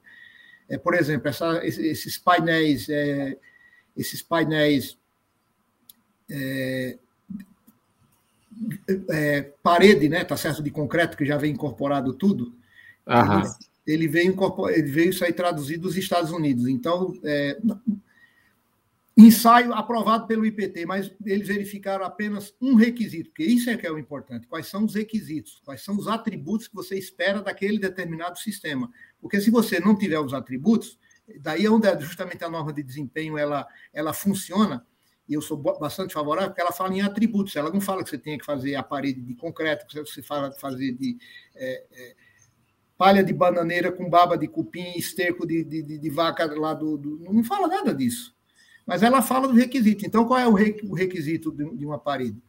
é, por exemplo, essa, esses painéis, é, esses painéis é, é, parede, né, tá certo, de concreto que já vem incorporado tudo. Aham. Ele, ele veio ele veio sair traduzido dos Estados Unidos. Então, é, ensaio aprovado pelo IPT, mas eles verificaram apenas um requisito, porque isso é que é o importante. Quais são os requisitos? Quais são os atributos que você espera daquele determinado sistema? Porque se você não tiver os atributos, daí é onde justamente a norma de desempenho ela, ela funciona, e eu sou bastante favorável, porque ela fala em atributos, ela não fala que você tem que fazer a parede de concreto, que você fala de fazer de é, é, palha de bananeira com baba de cupim, esterco de, de, de, de vaca lá do, do, Não fala nada disso. Mas ela fala do requisito. Então, qual é o, requisito de, uma parede?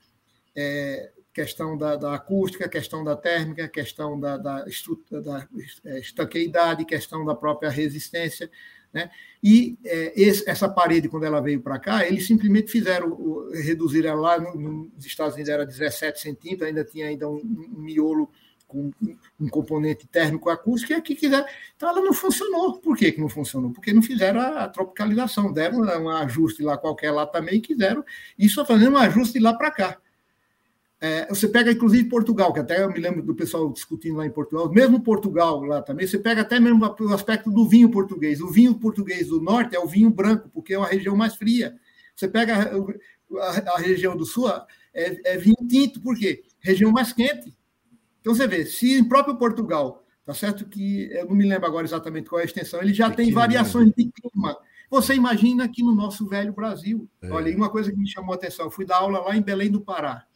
É, questão da, da, acústica, questão da térmica, questão da, da, da é, estanqueidade, questão da própria resistência. Né? E é, esse, essa parede, quando ela veio para cá, eles simplesmente fizeram, o, reduziram ela lá, no, nos Estados Unidos era 17 centímetros, ainda tinha ainda um, um miolo com um componente térmico acústico, e aqui quiser. Então ela não funcionou. Por que, que não funcionou? Porque não fizeram a, tropicalização, deram um ajuste lá qualquer lá também e quiseram, isso fazendo um ajuste lá para cá. É, você pega, inclusive, Portugal, que até eu me lembro do pessoal discutindo lá em Portugal, mesmo Portugal lá também, você pega até mesmo o aspecto do vinho português. O vinho português do norte é o vinho branco, porque é uma região mais fria. Você pega a, a, a região do sul, é, é, vinho tinto, por quê? Região mais quente. Então você vê, se em próprio Portugal, tá certo que eu não me lembro agora exatamente qual é a extensão, ele já tem variações de clima. Você imagina aqui no nosso velho Brasil. É. Olha, uma coisa que me chamou a atenção, eu fui dar aula lá em Belém do Pará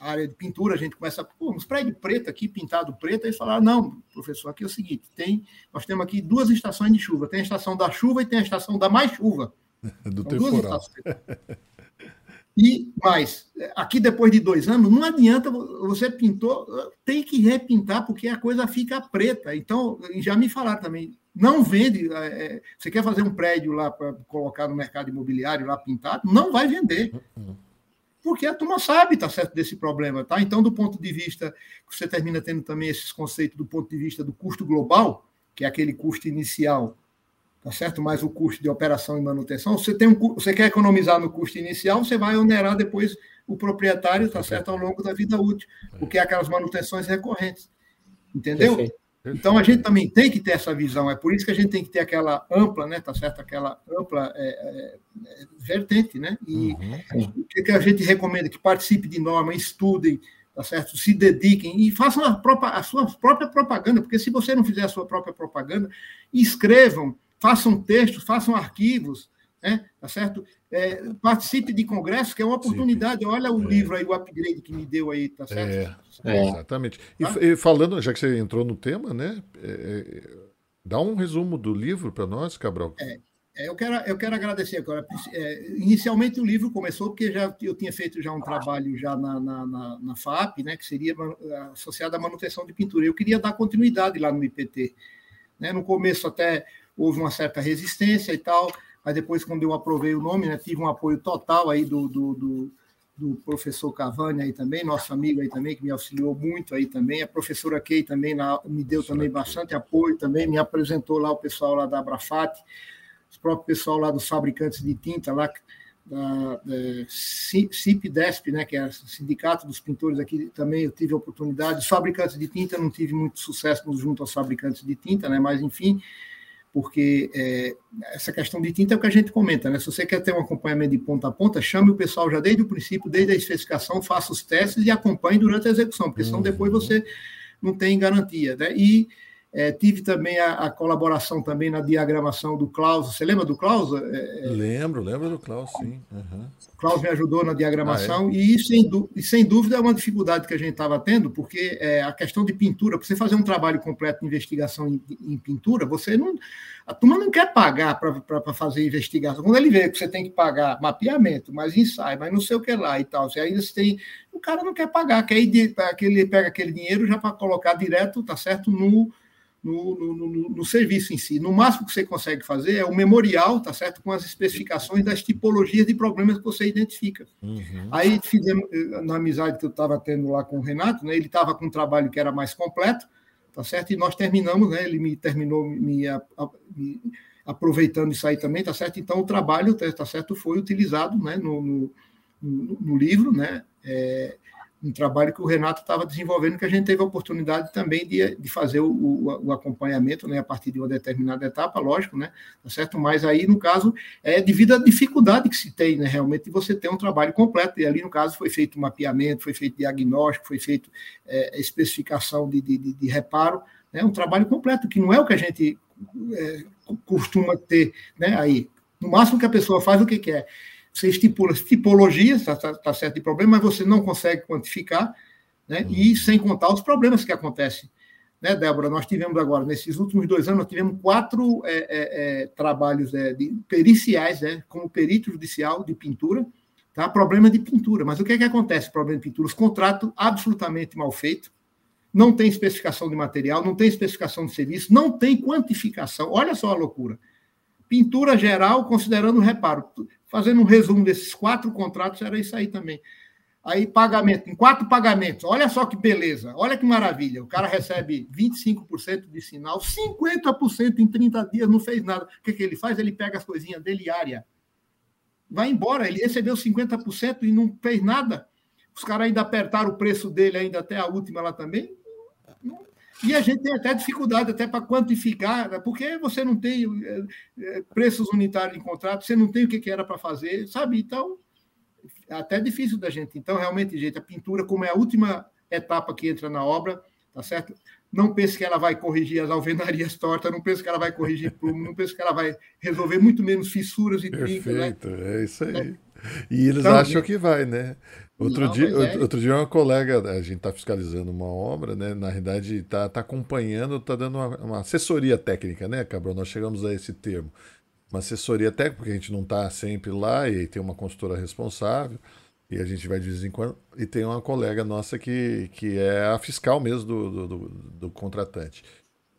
área de pintura, a gente começa, pô, uns prédios preto aqui, pintado preto, eles falaram, não, professor, aqui é o seguinte, tem, nós temos aqui duas estações de chuva, tem a estação da chuva e tem a estação da mais chuva. Do São temporal. E mais, aqui depois de dois anos, não adianta, você pintou, tem que repintar, porque a coisa fica preta. Então, já me falaram também, não vende. É, você quer fazer um prédio lá para colocar no mercado imobiliário lá pintado? Não vai vender. Uhum porque a turma sabe, tá certo, desse problema, tá? Então, do ponto de vista, você termina tendo também esses conceitos do ponto de vista do custo global, que é aquele custo inicial, tá certo? Mais o custo de operação e manutenção. Você tem um, você quer economizar no custo inicial, você vai onerar depois o proprietário, tá certo, ao longo da vida útil, porque é aquelas manutenções recorrentes. Entendeu? Perfeito. Então a gente também tem que ter essa visão, é por isso que a gente tem que ter aquela ampla, né, tá certo? Aquela ampla é, é, é vertente, né? E uhum. o que, a gente recomenda? Que participe de norma, estudem, tá certo? Se dediquem e façam a, própria, a sua própria propaganda, porque se você não fizer a sua própria propaganda, escrevam, façam textos, façam arquivos, né? Tá certo? É, participe de congressos, que é uma oportunidade. Olha o é. livro aí, o upgrade que me deu aí, tá certo? É, é. exatamente. E, tá? e, falando, já que você entrou no tema, né? É, é, dá um resumo do livro para nós, Cabral. É, eu, quero, eu quero agradecer agora. inicialmente o livro começou porque já, eu tinha feito já um trabalho já na, na, na, na FAP, né? Que seria associado à manutenção de pintura. Eu queria dar continuidade lá no IPT. Né? No começo até houve uma certa resistência e tal mas depois, quando eu aprovei o nome, né, tive um apoio total aí do, do, do, do, professor Cavani aí também, nosso amigo aí também, que me auxiliou muito aí também, a professora Kay também na, me deu também bastante apoio também, me apresentou lá o pessoal lá da Abrafat, o próprio pessoal lá dos fabricantes de tinta lá, da, da CIP-DESP, né, que é o Sindicato dos Pintores aqui, também eu tive a oportunidade. Os fabricantes de tinta não tive muito sucesso junto aos fabricantes de tinta, né, mas enfim, porque é, essa questão de tinta é o que a gente comenta, né? Se você quer ter um acompanhamento de ponta a ponta, chame o pessoal já desde o princípio, desde a especificação, faça os testes e acompanhe durante a execução, porque senão depois uhum. você não tem garantia, né? E é, tive também a, a, colaboração também na diagramação do Klaus. Você lembra do Klaus? É, é lembro, lembro do Klaus, sim. Uhum. O Klaus me ajudou na diagramação ah, é? e, sem, e sem dúvida é uma dificuldade que a gente estava tendo, porque é, a questão de pintura, para você fazer um trabalho completo de investigação em, em pintura, você não. A turma não quer pagar para fazer investigação. Quando ele vê que você tem que pagar mapeamento, mais ensaio, mas não sei o que lá e tal, você ainda tem. O cara não quer pagar, quer ir que ele pega aquele dinheiro já para colocar direto, tá certo, no no, no, no, serviço em si. No máximo que você consegue fazer é o memorial, tá certo? Com as especificações das tipologias de problemas que você identifica. Uhum. Aí fizemos, eh, na amizade que eu estava tendo lá com o Renato, né? Ele estava com um trabalho que era mais completo, tá certo? E nós terminamos, né? Ele me terminou me, me aproveitando isso aí também, tá certo? Então o trabalho, tá, tá certo, foi utilizado, né? No, no, no livro, né? É, um trabalho que o Renato estava desenvolvendo, que a gente teve a oportunidade também de, de fazer o, o, o, acompanhamento, né, a partir de uma determinada etapa, lógico, né, tá certo? Mas aí, no caso, é devido à dificuldade que se tem, né, realmente, de você ter um trabalho completo, e ali, no caso, foi feito mapeamento, foi feito diagnóstico, foi feito é, especificação de, de, de, reparo, né, um trabalho completo, que não é o que a gente é, costuma ter, né, aí. No máximo que a pessoa faz, o que quer? Você estipula tipologias, está tá, tá certo de problema, mas você não consegue quantificar, né? Uhum. e sem contar os problemas que acontecem. Né, Débora? Nós tivemos agora, nesses últimos dois anos, nós tivemos quatro é, é, é, trabalhos é, de, periciais, né, como perito judicial de pintura, tá? problema de pintura. Mas o que é que acontece problema de pintura? Os contratos absolutamente mal feitos, não tem especificação de material, não tem especificação de serviço, não tem quantificação. Olha só a loucura. Pintura geral, considerando o reparo fazendo um resumo desses quatro contratos, era isso aí também. Aí, pagamento, em quatro pagamentos, olha só que beleza, olha que maravilha. O cara recebe 25% de sinal, 50% em 30 dias, não fez nada. O que, que ele faz? Ele pega as coisinhas dele área. Vai embora, ele recebeu 50% e não fez nada. Os caras ainda apertaram o preço dele ainda até a última lá também. E a gente tem até dificuldade até para quantificar, né? porque você não tem é, é, preços unitários em contrato, você não tem o que era para fazer, sabe? Então, é até difícil da gente. Então, realmente, gente, a pintura, como é a última etapa que entra na obra, tá certo? Não pense que ela vai corrigir as alvenarias tortas, não pense que ela vai corrigir plumo, não pense que ela vai resolver muito menos fissuras e trincas. Né? Perfeito, né? é isso aí. É. E eles então, acham que vai, né? Outro, não, dia, é. outro dia uma colega, a gente está fiscalizando uma obra, né? Na realidade, está tá acompanhando, está dando uma, uma, assessoria técnica, né, Cabral? Nós chegamos a esse termo. Uma assessoria técnica, porque a gente não está sempre lá e tem uma consultora responsável, e a gente vai de vez em quando. E tem uma colega nossa que, que é a fiscal mesmo do, do, do, do contratante.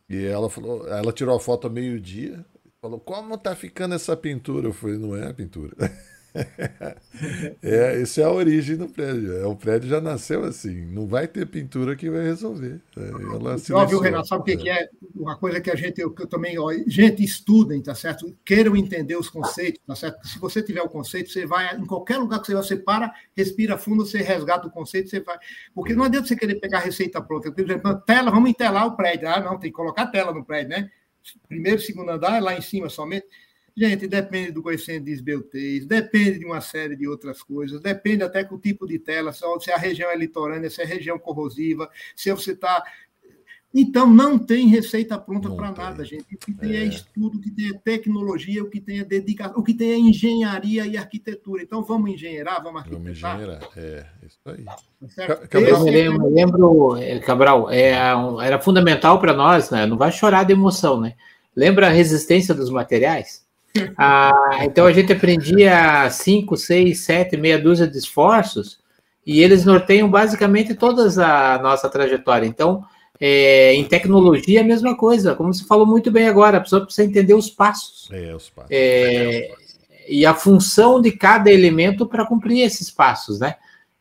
E ela falou, ela tirou a foto ao meio-dia, falou: como tá ficando essa pintura? Eu falei, não é a pintura. é, isso é a origem do prédio. É, o prédio já nasceu assim. Não vai ter pintura que vai resolver. É, ela Óbvio, Renato, sabe o que, é. que é? Uma coisa que a gente, eu, eu também, ó, gente, estudem, tá certo? Queiram entender os conceitos, tá certo? Se você tiver o conceito, você vai, em qualquer lugar que você vai, você para, respira fundo, você resgata o conceito, você vai. Porque não adianta você querer pegar a receita pronta. Por exemplo, tela, vamos entelar o prédio. Ah, não, tem que colocar tela no prédio, né? Primeiro, segundo andar, lá em cima somente. Gente, depende do coeficiente de esbeltez, depende de uma série de outras coisas, depende até com o tipo de tela, se a região é litorânea, se é região corrosiva, se você está. Então, não tem receita pronta para nada, gente. O que tem é. é. estudo, o que tem é tecnologia, o que tem é dedicação, o que tem é engenharia e arquitetura. Então, vamos engenheirar, vamos arquitetar. Vamos engenheirar, é, isso aí. Tá Cabral, eu lembro, é... lembro, Cabral, é, era fundamental para nós, né? Não vai chorar de emoção, né? Lembra a resistência dos materiais? Ah, então a gente aprendia cinco, seis, sete, meia dúzia de esforços e eles norteiam basicamente toda a nossa trajetória. Então, é, em tecnologia, a mesma coisa, como você falou muito bem agora, a pessoa precisa entender os passos. É, os passos. É, e a função de cada elemento para cumprir esses passos, né?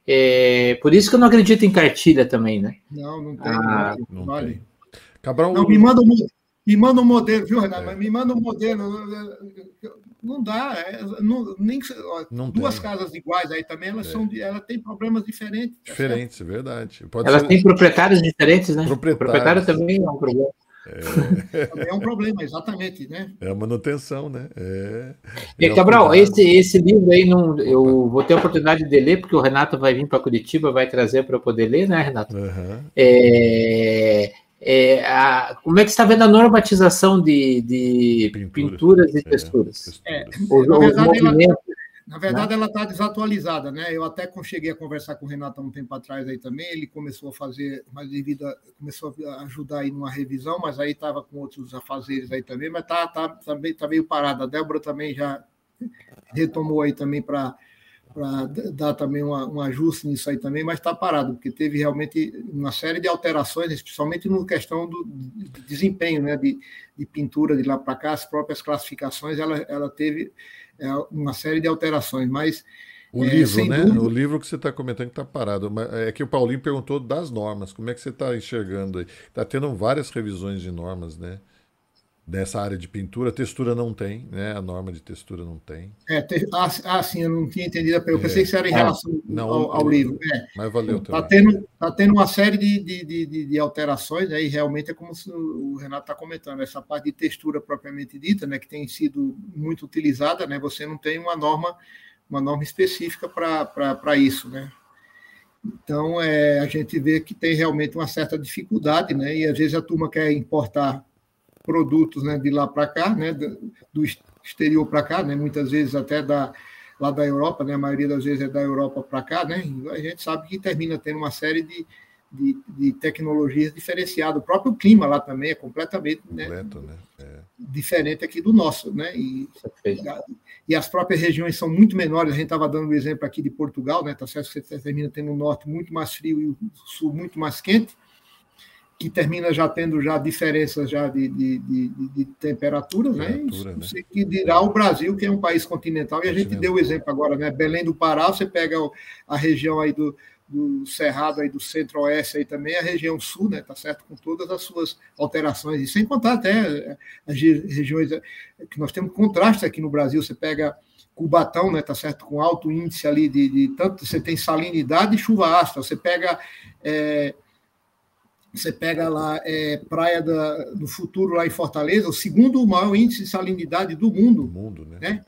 É, por isso que eu não acredito em cartilha também, né? Não, não tem. Ah, não, não tem. Cabral, não, me manda, me manda um modelo, viu, Renato? É. Mas me manda um modelo. Não dá. É, não, nem, ó, não duas tem. casas iguais aí também, elas, é. são, elas têm problemas diferentes. Tá diferentes, é verdade. Pode elas ser... têm proprietários diferentes, né? Proprietário também é um problema. É... Também é um problema, exatamente, né? É a manutenção, né? É, é e, Cabral, esse, esse livro aí, não, eu vou ter a oportunidade de ler, porque o Renato vai vir para Curitiba, vai trazer para eu poder ler, né, Renato? Uhum. É, é, a, como é que você está vendo a normatização de, de Pintura, pinturas e é, texturas? É, o, na verdade, ela, na verdade, ela está desatualizada, né? Eu até cheguei a conversar com o Renato há um tempo atrás aí também. Ele começou a fazer, mas devido a, começou a ajudar aí numa revisão, mas aí estava com outros afazeres aí também, mas tá, tá, tá, tá meio parada. A Débora também já retomou aí também para para dar também uma, um ajuste nisso aí também, mas está parado, porque teve realmente uma série de alterações, especialmente no questão do desempenho né, de, de pintura de lá para cá, as próprias classificações, ela, ela teve é, uma série de alterações, mas. O é, livro, né? Dúvida... O livro que você está comentando que está parado. É que o Paulinho perguntou das normas. Como é que você está enxergando aí? Está tendo várias revisões de normas, né? Dessa área de pintura. Textura não tem, né? A norma de textura não tem. É, te... ah, ah, sim, eu não tinha entendido. Eu pensei é. que isso era em relação ah, não, ao, ao livro. É. Mas valeu também. Está tendo, tá tendo uma série de, de, de, de alterações, né? e realmente é como o Renato está comentando, essa parte de textura propriamente dita, né? que tem sido muito utilizada, né? você não tem uma norma, uma norma específica para isso, né? Então, é, a gente vê que tem realmente uma certa dificuldade, né? E às vezes a turma quer importar produtos né, de lá para cá, né, do exterior para cá, né, muitas vezes até da, lá da Europa, né, a maioria das vezes é da Europa para cá, né, a gente sabe que termina tendo uma série de, de, de tecnologias diferenciadas. O próprio clima lá também é completamente né, Completo, né? É. diferente aqui do nosso. Né? E, e, as próprias regiões são muito menores. A gente estava dando o um exemplo aqui de Portugal, né? Tá certo que você termina tendo o norte muito mais frio e o sul muito mais quente que termina já tendo já diferenças já de, de, de, de temperatura, né? temperatura né? Você que dirá o Brasil, que é um país continental, e a gente deu o exemplo agora, né? Belém do Pará, você pega a região aí do, do Cerrado aí do Centro-Oeste aí também, a região sul, né? Tá certo? Com todas as suas alterações, e sem contar até as regiões que nós temos contraste aqui no Brasil, você pega Cubatão, né, tá certo, com alto índice ali de, de tanto você tem salinidade e chuva ácida, você pega é, você pega lá é, Praia da, do Futuro, lá em Fortaleza, o segundo maior índice de salinidade do mundo. Do mundo né? né?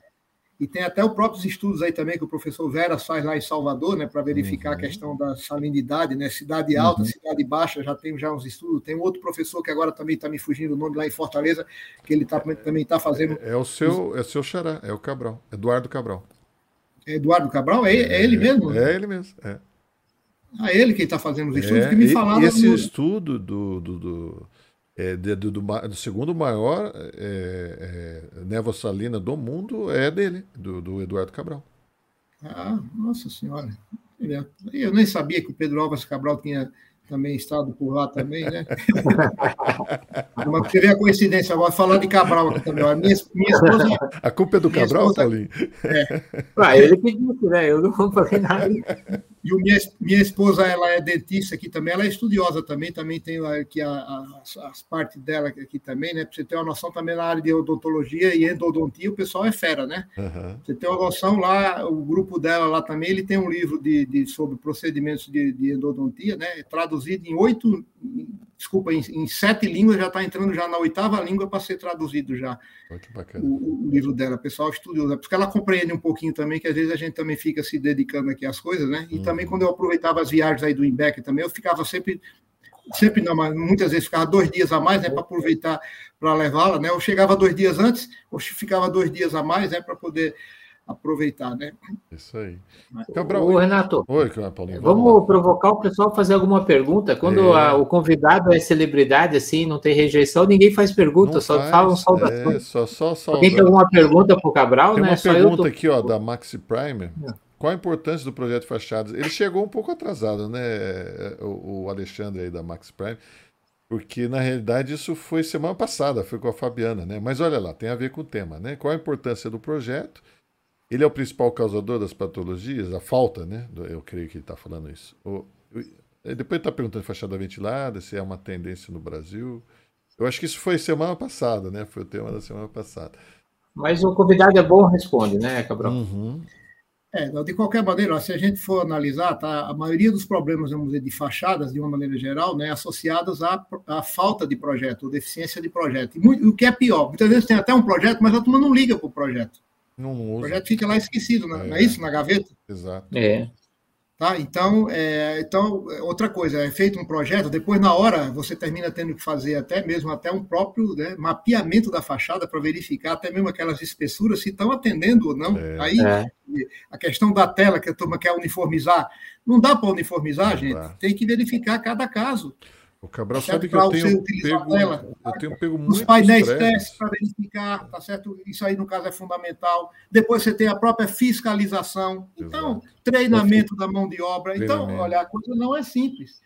E tem até os próprios estudos aí também que o professor Vera faz lá em Salvador, né, para verificar uhum. a questão da salinidade, né? Cidade alta, uhum. cidade baixa, já tem já uns estudos. Tem um outro professor que agora também está me fugindo o nome lá em Fortaleza, que ele tá, também está fazendo. É, é, o seu, é o seu xará, é o Cabral, Eduardo Cabral. É Eduardo Cabral? É, é ele mesmo? É ele mesmo, é. A ele quem está fazendo os estudos, é, que me falaram. Esse no... estudo do, do, do, é, do, do, do, segundo maior é, é, névoa salina do mundo é dele, do, do Eduardo Cabral. Ah, nossa senhora. Eu nem sabia que o Pedro Alves Cabral tinha também estado por lá também, né? Mas você vê a coincidência, agora falar de Cabral aqui também. A minha, minha esposa. A culpa é do Cabral, esposa, Paulinho? É. Ah, ele que disse, né? Eu não vou fazer nada. E o minha, minha esposa, ela é dentista aqui também, ela é estudiosa também, também tem aqui a, a, as partes dela aqui também, né? Para você ter uma noção também na área de odontologia e endodontia, o pessoal é fera, né? Uhum. Você tem uma noção lá, o grupo dela lá também, ele tem um livro de, de sobre procedimentos de, de endodontia, né? Traduzido em oito, desculpa, em, em sete línguas, já está entrando já na oitava língua para ser traduzido já. Muito bacana. O, o, livro dela, pessoal estudioso, porque ela compreende um pouquinho também, que às vezes a gente também fica se dedicando aqui às coisas, né? E uhum também quando eu aproveitava as viagens aí do Imbec também, eu ficava sempre sempre não, mas muitas vezes ficava dois dias a mais, né, para aproveitar para levá-la, né? Eu chegava dois dias antes, ou ficava dois dias a mais, né, para poder aproveitar, né? Isso aí. Cabral, Ô, Renato, Oi, Paulinho, vamos, vamos provocar o pessoal a fazer alguma pergunta. Quando é. a, o convidado é celebridade, assim, não tem rejeição, ninguém faz pergunta, não só faz, falam saudações. É, só, só, só, Alguém tem alguma pergunta para o Cabral, tem né? Uma só pergunta tô... aqui, ó, da Maxi Primer. É. Qual a importância do projeto Fachadas? Ele chegou um pouco atrasado, né, o, o Alexandre aí da Max Prime, porque na realidade isso foi semana passada, foi com a Fabiana, né? Mas olha lá, tem a ver com o tema, né? Qual a importância do projeto? Ele é o principal causador das patologias, a falta, né? Eu creio que ele está falando isso. O, depois está perguntando fachada ventilada, se é uma tendência no Brasil. Eu acho que isso foi semana passada, né? Foi o tema da semana passada. Mas o convidado é bom, responde, né, Cabral? Uhum. É, de qualquer maneira, se a gente for analisar, tá, a maioria dos problemas, vamos dizer, de fachadas, de uma maneira geral, né, associados à, à falta de projeto, ou deficiência de projeto. E muito, o que é pior, muitas vezes tem até um projeto, mas a turma não liga para o projeto. Não usa. O projeto fica lá esquecido, é. não é isso? Na gaveta? Exato. É. Tá? Então, é, então, outra coisa, é feito um projeto, depois na hora você termina tendo que fazer até mesmo até um próprio né, mapeamento da fachada para verificar até mesmo aquelas espessuras se estão atendendo ou não. É. Aí é. a questão da tela que a turma quer uniformizar, não dá para uniformizar, gente. Tem que verificar cada caso. O Cabral sabe que eu tenho, pego, eu tenho pego muito. Os painéis testes para verificar, tá certo? Isso aí, no caso, é fundamental. Depois você tem a própria fiscalização. Então, Exato. treinamento da mão de obra. Então, olha, a coisa não é simples.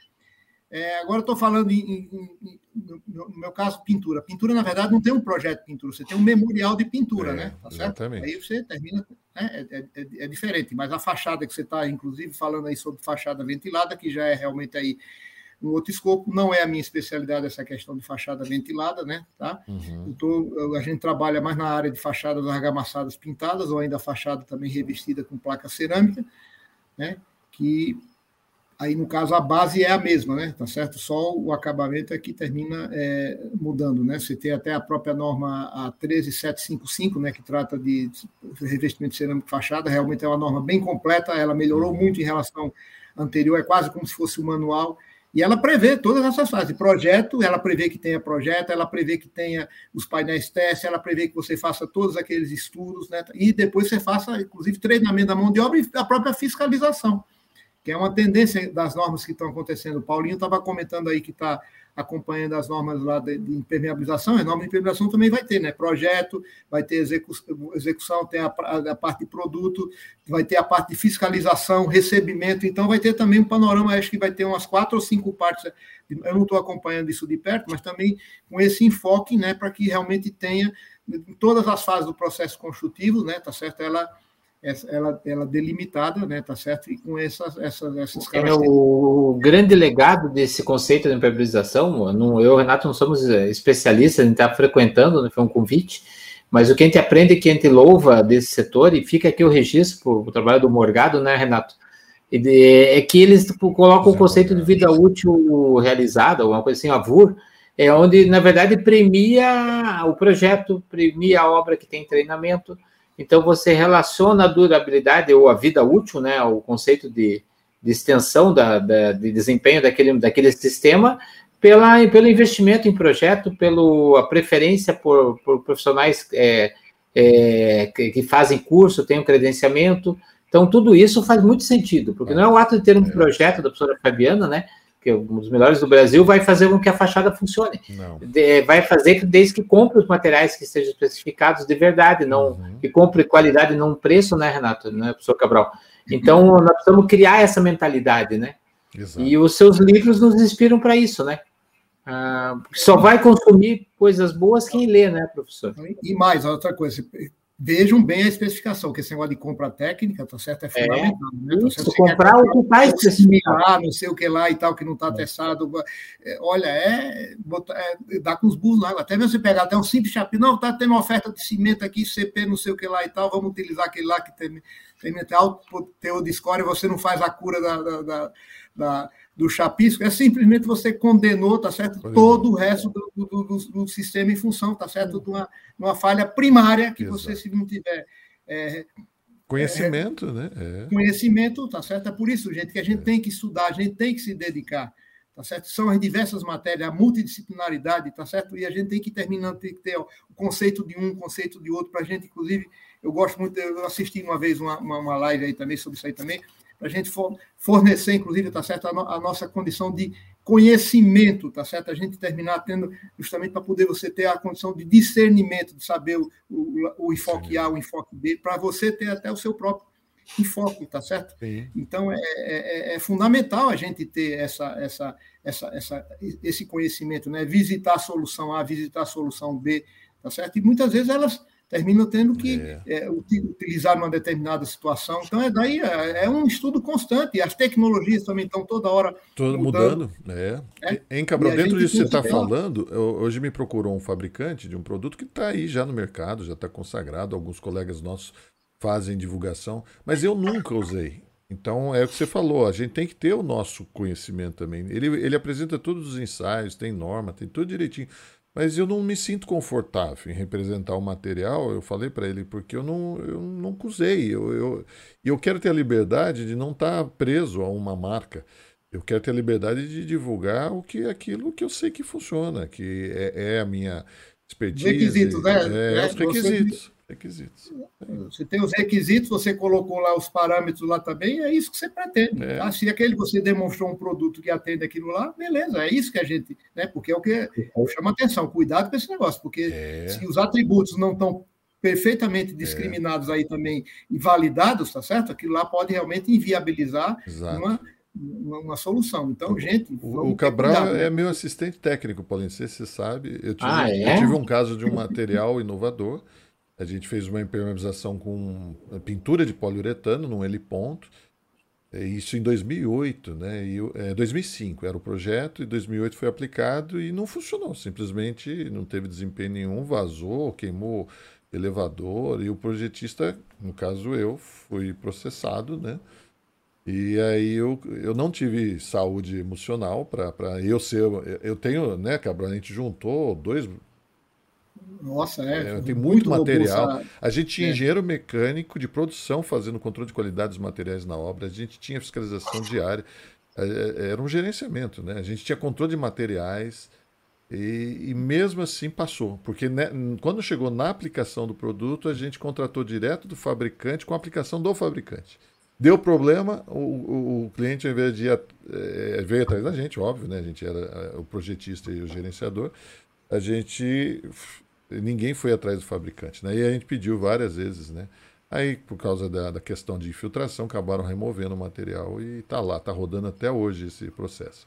É, agora estou falando, em, em, em, no meu caso, pintura. Pintura, na verdade, não tem um projeto de pintura, você tem um memorial de pintura, é, né? Tá certo? Exatamente. Aí você termina. Né? É, é, é, diferente, mas a fachada que você está, inclusive, falando aí sobre fachada ventilada, que já é realmente aí um outro escopo. Não é a minha especialidade essa questão de fachada ventilada, né? Tá? Uhum. Tô, a gente trabalha mais na área de fachadas argamassadas pintadas, ou ainda fachada também revestida com placa cerâmica, né? Que aí, no caso, a base é a mesma, né? Tá certo? Só o acabamento é que termina é, mudando, né? Você tem até a própria norma a 13755, né? Que trata de revestimento de cerâmica fachada, realmente é uma norma bem completa, ela melhorou uhum. muito em relação anterior, é quase como se fosse um manual, e ela prevê todas essas fases. Projeto, ela prevê que tenha projeto, ela prevê que tenha os painéis teste, ela prevê que você faça todos aqueles estudos, né? E depois você faça, inclusive, treinamento da mão de obra e a própria fiscalização, que é uma tendência das normas que estão acontecendo. O Paulinho estava comentando aí que está acompanhando as normas lá de, de, impermeabilização, a norma de impermeabilização também vai ter, né? Projeto, vai ter execu execução, tem a, a, parte de produto, vai ter a parte de fiscalização, recebimento, então vai ter também um panorama, acho que vai ter umas quatro ou cinco partes. Eu não estou acompanhando isso de perto, mas também com esse enfoque, né, para que realmente tenha em todas as fases do processo construtivo, né, tá certo? Ela ela, ela delimitada, né, tá certo? E com essas, essas, essas é o grande legado desse conceito de impermeabilização. Não, eu e o Renato não somos eh, especialistas, a gente está frequentando, né, foi um convite, mas o que a gente aprende, que a gente louva desse setor, e fica aqui o registro para o trabalho do Morgado, né, Renato? é que eles tipo, colocam o conceito de vida útil realizada, alguma coisa assim, AVUR, é onde, na verdade, premia o projeto, premia a obra que tem treinamento, então, você relaciona a durabilidade ou a vida útil, né, o conceito de, de extensão da, da, de desempenho daquele, daquele sistema, pela, pelo investimento em projeto, pela preferência por, por profissionais é, é, que, que, fazem curso, têm um credenciamento. Então, tudo isso faz muito sentido, porque não é o ato de ter um é. projeto da professora Fabiana, né, que é um dos melhores do Brasil, vai fazer com que a fachada funcione. De, vai fazer que, desde que compre os materiais que sejam especificados de verdade, não uhum. que compre qualidade, não preço, né, Renato, né, professor Cabral? Então, nós precisamos criar essa mentalidade, né? Exato. E os seus livros nos inspiram para isso, né? Ah, só vai consumir coisas boas quem lê, né, professor? E mais, outra coisa, vejam bem a especificação, que esse negócio de compra técnica, tá certo? É, é fundamental. É, né? tá isso, comprar o que está especificado. Não sei o que lá e tal, que não está testado. É, olha, é, é dá com os burros lá. Até mesmo você pegar até um simples chapéu, não, está tendo uma oferta de cimento aqui, CP, não sei o que lá e tal, vamos utilizar aquele lá que tem, tem alto teor de escória, você não faz a cura da, da, da, da do chapisco, é simplesmente você condenou, tá certo, todo o resto do, do, do, do, sistema em função, tá certo, de uma, uma falha primária que Exato. você, se não tiver é, conhecimento, é, né? É. Conhecimento, tá certo? É por isso, gente, que a gente é. tem que estudar, a gente tem que se dedicar, tá certo? São as diversas matérias, a multidisciplinaridade, tá certo? E a gente tem que terminar, tem que ter o conceito de um, o conceito de outro, para a gente, inclusive, eu gosto muito, eu assisti uma vez uma, uma, uma live aí também sobre isso aí também, a gente fornecer, inclusive, tá certo, a, no, a, nossa condição de conhecimento, tá certo? A gente terminar tendo, justamente para poder você ter a condição de discernimento, de saber o, o, o enfoque. A, o enfoque B, para você ter até o seu próprio enfoque, tá certo? Sim. Então é, é, é, é, fundamental a gente ter essa, essa, essa, essa, esse conhecimento, né? Visitar a solução A, visitar a solução B, tá certo? E muitas vezes elas terminam tendo que é. É, utilizar uma determinada situação. Então, é daí é, é, um estudo constante. As tecnologias também estão toda hora Todo mudando. mudando. É. é. Em Cabral, dentro disso que você está falando, hoje me procurou um fabricante de um produto que está aí já no mercado, já está consagrado. Alguns colegas nossos fazem divulgação, mas eu nunca usei. Então é o que você falou, a gente tem que ter o nosso conhecimento também. Ele, ele apresenta todos os ensaios, tem norma, tem tudo direitinho. Mas eu não me sinto confortável em representar o material, eu falei para ele, porque eu não, eu nunca usei. Eu, eu, eu quero ter a liberdade de não estar tá preso a uma marca. Eu quero ter a liberdade de divulgar o que aquilo que eu sei que funciona, que é, é a minha expertise. Requisitos, né? É, é, os requisitos. Requisitos. Você tem os requisitos, você colocou lá os parâmetros lá também, é isso que você pretende. É. Tá? Se aquele você demonstrou um produto que atende aquilo lá, beleza, é isso que a gente. Né? Porque é o que chama atenção, cuidado com esse negócio, porque é. se os atributos não estão perfeitamente é. discriminados aí também e validados, tá certo? Aquilo lá pode realmente inviabilizar uma, uma, uma, solução. Então, gente. O, Cabral né? é meu assistente técnico, Paulinho, você sabe. Eu tive, ah, é? eu tive um caso de um material inovador a gente fez uma impermeabilização com pintura de poliuretano num heliponto. É, isso em 2008, né? E, é, 2005 era o projeto, e 2008 foi aplicado e não funcionou. Simplesmente não teve desempenho nenhum, vazou, queimou elevador. E o projetista, no caso eu, fui processado, né? E aí eu, eu não tive saúde emocional para eu ser. Eu tenho, né, Cabral? A gente juntou dois nossa, é. é tem muito, muito material. A gente tinha é. engenheiro mecânico de produção fazendo controle de qualidade dos materiais na obra, a gente tinha fiscalização diária, é, é, era um gerenciamento, né? A gente tinha controle de materiais e, e mesmo assim passou, porque né, quando chegou na aplicação do produto, a gente contratou direto do fabricante com a aplicação do fabricante. Deu problema, o, o, o cliente, ao invés de ir, é, veio atrás da gente, óbvio, né? A gente era o projetista e o gerenciador. A gente ninguém foi atrás do fabricante, né? E a gente pediu várias vezes, né? Aí, por causa da, da questão de infiltração, acabaram removendo o material e está lá, está rodando até hoje esse processo.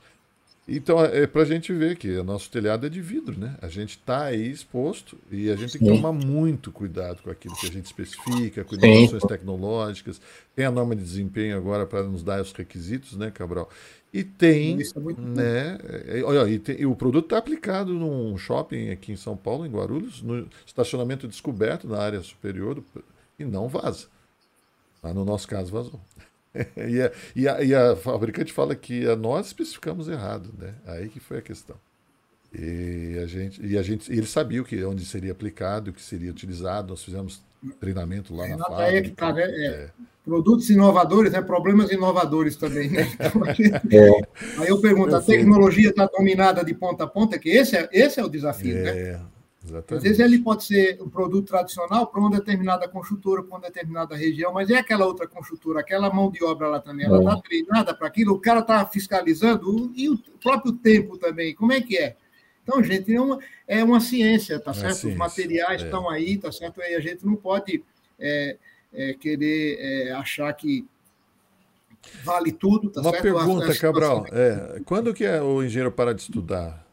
Então, é para a gente ver que o nosso telhado é de vidro, né? A gente está aí exposto e a gente Sim. tem que tomar muito cuidado com aquilo que a gente especifica, com inovações tecnológicas. Tem a norma de desempenho agora para nos dar os requisitos, né, Cabral? E tem, é né? É, olha, e, tem, e o produto está aplicado num shopping aqui em São Paulo, em Guarulhos, no estacionamento descoberto na área superior do, e não vaza. Mas no nosso caso vazou. e, a, e, a, e, a, fabricante fala que nós especificamos errado, né? Aí que foi a questão. E a gente, e a gente, e ele sabia o que, onde seria aplicado, o que seria utilizado. Nós fizemos treinamento lá na fábrica. É que tá, né? É. É. Produtos inovadores, né? problemas inovadores também. Né? Então, é. Aí eu pergunto, a tecnologia está dominada de ponta a ponta, que esse é, esse é o desafio, né? É, exatamente. Às vezes ele pode ser um produto tradicional para uma determinada construtora, para uma determinada região, mas é aquela outra construtora, aquela mão de obra lá também, ela está é. treinada para aquilo, o cara está fiscalizando, e o próprio tempo também, como é que é? Então, gente, é uma, é uma ciência, tá certo? Ciência, Os materiais é. estão aí, tá certo? E a gente não pode é, é, querer é, achar que vale tudo, tá uma certo? pergunta, Cabral. É, quando que é o engenheiro para de estudar?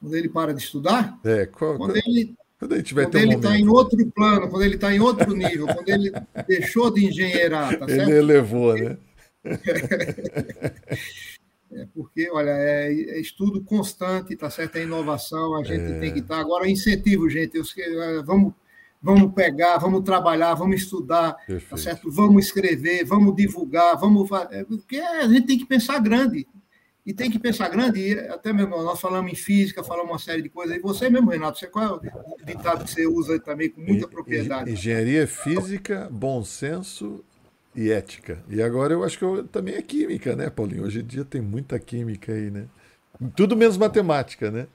Quando ele para de estudar? É, qual, quando ele quando ele quando ele está em outro plano, quando ele está em outro nível, quando ele deixou de engenheirar, tá certo? Ele elevou, né? É porque, olha, é, é, estudo constante, tá certo? É inovação, a gente é. tem que estar. Tá, agora, incentivo, gente. Eu, é, vamos, vamos pegar, vamos trabalhar, vamos estudar, tá Perfeito. tá certo? Vamos escrever, vamos divulgar, vamos fazer. Porque a gente tem que pensar grande. E tem que pensar grande, e até mesmo nós falamos em física, falamos uma série de coisas. E você mesmo, Renato, você, qual é o ditado que você usa também com muita propriedade? Engenharia física, bom senso e ética. E agora eu acho que eu, também é química, né, Paulinho? Hoje em dia tem muita química aí, né? Tudo menos matemática, né?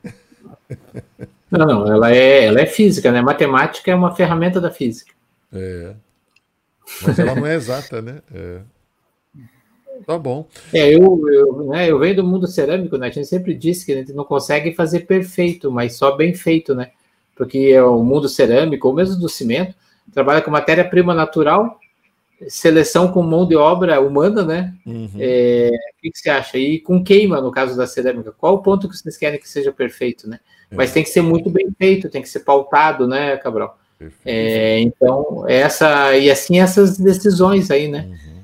Não, não, ela é, ela é física, né? Matemática é uma ferramenta da física. É. Mas ela não é exata, né? É. Tá bom. É, eu, eu, né, eu venho do mundo cerâmico, né? A gente sempre disse que a gente não consegue fazer perfeito, mas só bem feito, né? Porque é o mundo cerâmico, ou mesmo do cimento, trabalha com matéria-prima natural seleção com mão de obra humana, né? Uhum. É, o que, que, você acha? E com queima, no caso da cerâmica, qual o ponto que vocês querem que seja perfeito, né? É. Mas tem que ser muito bem feito, tem que ser pautado, né, Cabral? É, então, essa e assim essas decisões aí, né? Uhum.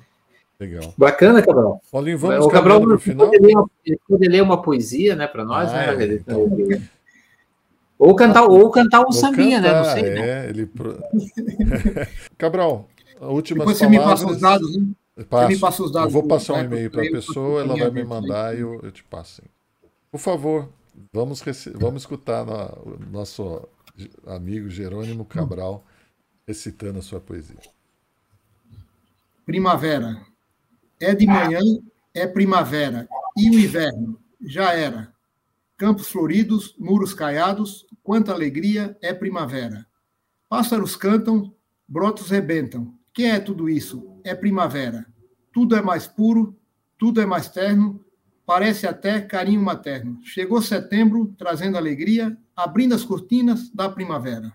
Legal. Bacana, Cabral. Paulinho, vamos o Cabral no final. Pode ler, uma, pode ler uma poesia, né, para nós, ah, né? É. Então, Ou cantar, ou cantar um ou sambinha, cantar, né? Não sei. Né? É, ele... Cabral, últimas Depois você palavras... me passa os dados, hein? Passo. Você me passa os dados. Eu vou passar um e-mail para a pessoa, ela vai me mandar e eu, eu te passo. Por favor, vamos, vamos escutar o nosso amigo Jerônimo Cabral recitando a sua poesia. Primavera. É de manhã, é primavera. E o inverno? Já era. Campos floridos, muros caiados, quanta alegria, é primavera. Pássaros cantam, brotos rebentam. Que é tudo isso? É primavera. Tudo é mais puro, tudo é mais terno, parece até carinho materno. Chegou setembro, trazendo alegria, abrindo as cortinas da primavera.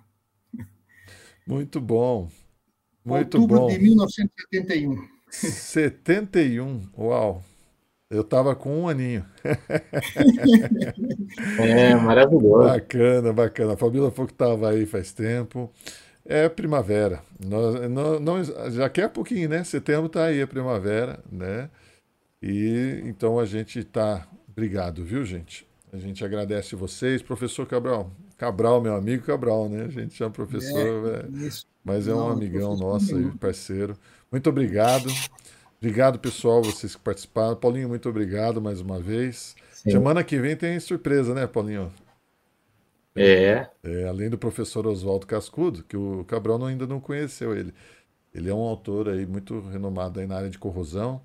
Muito bom. Muito Outubro bom. de 1971. 71, uau. Eu estava com um aninho. é, maravilhoso. Bacana, bacana. A Fabíola falou que estava aí faz tempo. É primavera. Nós, não, não, já quer pouquinho, né? Setembro está aí, a primavera, né? E então a gente está. Obrigado, viu, gente? A gente agradece vocês. Professor Cabral. Cabral, meu amigo Cabral, né? A gente chama professor, é, é, mas é um amigão nosso aí, parceiro. Muito obrigado. Obrigado, pessoal, vocês que participaram. Paulinho, muito obrigado mais uma vez. Sim. Semana que vem tem surpresa, né, Paulinho? É. é. Além do professor Oswaldo Cascudo, que o Cabral ainda não conheceu ele. Ele é um autor aí muito renomado aí na área de corrosão,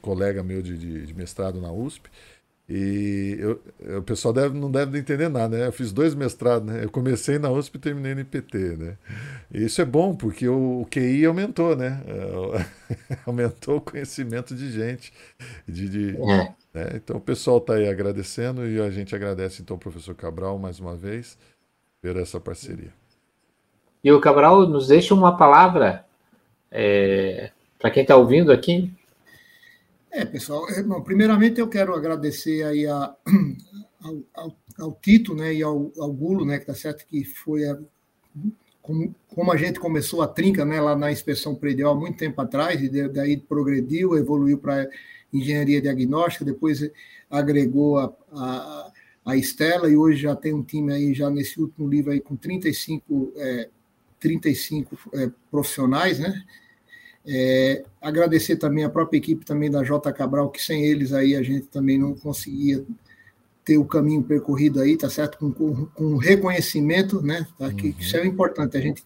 colega meu de, de, de mestrado na USP. E eu, o pessoal deve, não deve entender nada, né? Eu fiz dois mestrados, né? Eu comecei na USP e terminei no IPT, né? E isso é bom, porque o, o QI aumentou, né? aumentou o conhecimento de gente. De, de é. né? Então o pessoal está aí agradecendo e a gente agradece então ao professor Cabral mais uma vez por essa parceria. E o Cabral nos deixa uma palavra é, para quem está ouvindo aqui, é, pessoal, é, bom, primeiramente eu quero agradecer aí a, ao, ao, ao, Tito né, e ao, ao Gulo, né, que tá certo que foi a, como, como, a gente começou a trinca né, lá na inspeção predial há muito tempo atrás, e daí progrediu, evoluiu para engenharia diagnóstica, depois agregou a, a, a Estela, e hoje já tem um time aí, já nesse último livro aí, com 35, é, 35 é, profissionais, né? É, agradecer também a própria equipe também da J Cabral, que sem eles aí a gente também não conseguia ter o caminho percorrido aí, tá certo? Com, com, com reconhecimento, né? Tá? Que, uhum. Isso é importante, a gente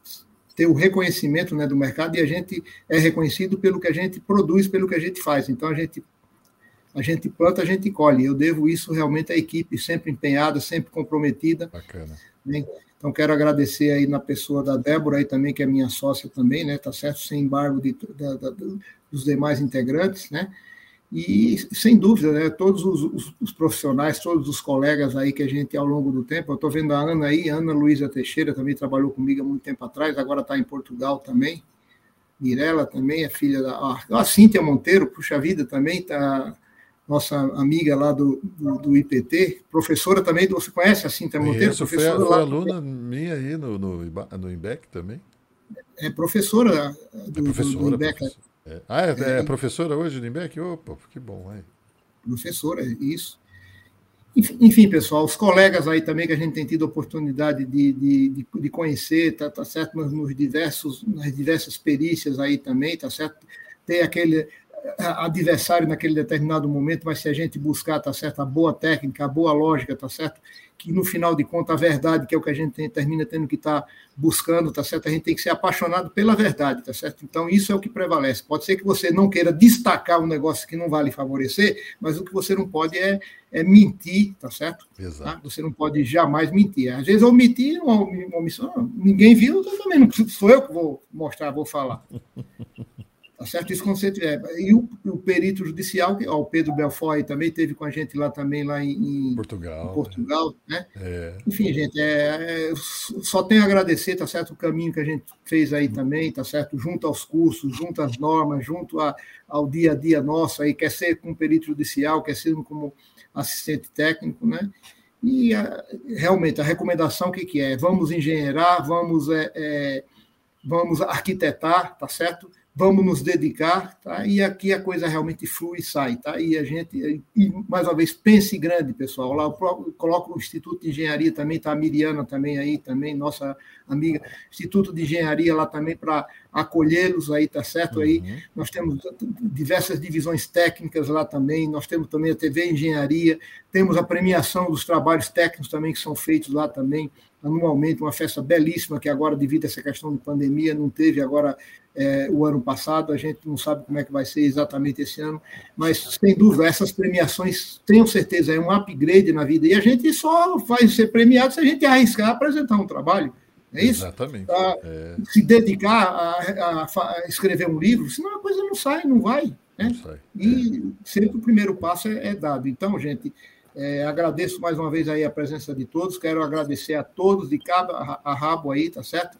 ter o reconhecimento né, do mercado e a gente é reconhecido pelo que a gente produz, pelo que a gente faz. Então a gente a gente planta, a gente colhe. Eu devo isso realmente à equipe, sempre empenhada, sempre comprometida. Bacana. Né? Então, quero agradecer aí na pessoa da Débora, aí também, que é minha sócia também, né? Tá certo? Sem embargo de, da, da, dos demais integrantes, né? E, sem dúvida, né, todos os, os, profissionais, todos os colegas aí que a gente, ao longo do tempo, eu estou vendo a Ana aí, Ana Luísa Teixeira também trabalhou comigo há muito tempo atrás, agora está em Portugal também. Mirella também é filha da. a Cíntia Monteiro, puxa vida, também está nossa amiga lá do, do, do, IPT, professora também, você conhece a Cinta Monteiro? Isso, professora foi, foi aluna minha aí no, no, no IMBEC também. É professora do, é professora, do IMBEC. Professora. É. Ah, é, é, é, professora hoje do IMBEC? Opa, que bom. Aí. Professora, isso. Enfim, pessoal, os colegas aí também que a gente tem tido a oportunidade de, de, de conhecer, tá, tá certo? Nos, nos diversos, nas diversas perícias aí também, tá certo? Tem aquele, adversário naquele determinado momento, mas se a gente buscar, tá certo, a boa técnica, a boa lógica, tá certo, que no final de contas a verdade, que é o que a gente tem, termina tendo que estar tá buscando, tá certo, a gente tem que ser apaixonado pela verdade, tá certo? Então isso é o que prevalece. Pode ser que você não queira destacar um negócio que não vai lhe favorecer, mas o que você não pode é, é mentir, tá certo? Exato. Tá? Você não pode jamais mentir. Às vezes eu menti uma, uma omissão, ninguém viu, eu também não sou eu que vou mostrar, vou falar. Tá certo? Isso. E o, o perito judicial, que, ó, o Pedro Belfoy também teve com a gente lá também, lá em, Portugal. Em Portugal né? É. Enfim, gente, é, é, só tenho a agradecer, tá certo? O caminho que a gente fez aí também, tá certo? Junto aos cursos, junto às normas, junto a, ao dia a dia nosso aí, quer ser como perito judicial, quer ser como assistente técnico, né? E a, realmente a recomendação que, que é? Vamos engenheirar, vamos, é, é, vamos arquitetar, tá certo? Vamos nos dedicar, tá? E aqui a coisa realmente flui e sai, tá? E a gente, e, mais uma vez, pense grande, pessoal. Lá eu coloco o Instituto de Engenharia também, tá a Miriana também aí, também, nossa amiga, Instituto de Engenharia lá também para acolhê-los aí, tá certo? Aí uhum. nós temos diversas divisões técnicas lá também, nós temos também a TV Engenharia, temos a premiação dos trabalhos técnicos também que são feitos lá também, anualmente, uma festa belíssima que agora, devido a essa questão de pandemia, não teve agora é, o ano passado, a gente não sabe como é que vai ser exatamente esse ano, mas sem dúvida, essas premiações, tenho certeza, é um upgrade na vida, e a gente só vai ser premiado se a gente arriscar apresentar um trabalho. É isso? Exatamente. É. Se dedicar a, a, a, escrever um livro, senão a coisa não sai, não vai. Né? Não sai. E é. sempre o primeiro passo é, é dado. Então, gente, é, agradeço mais uma vez aí a presença de todos, quero agradecer a todos de cada a rabo aí, tá certo?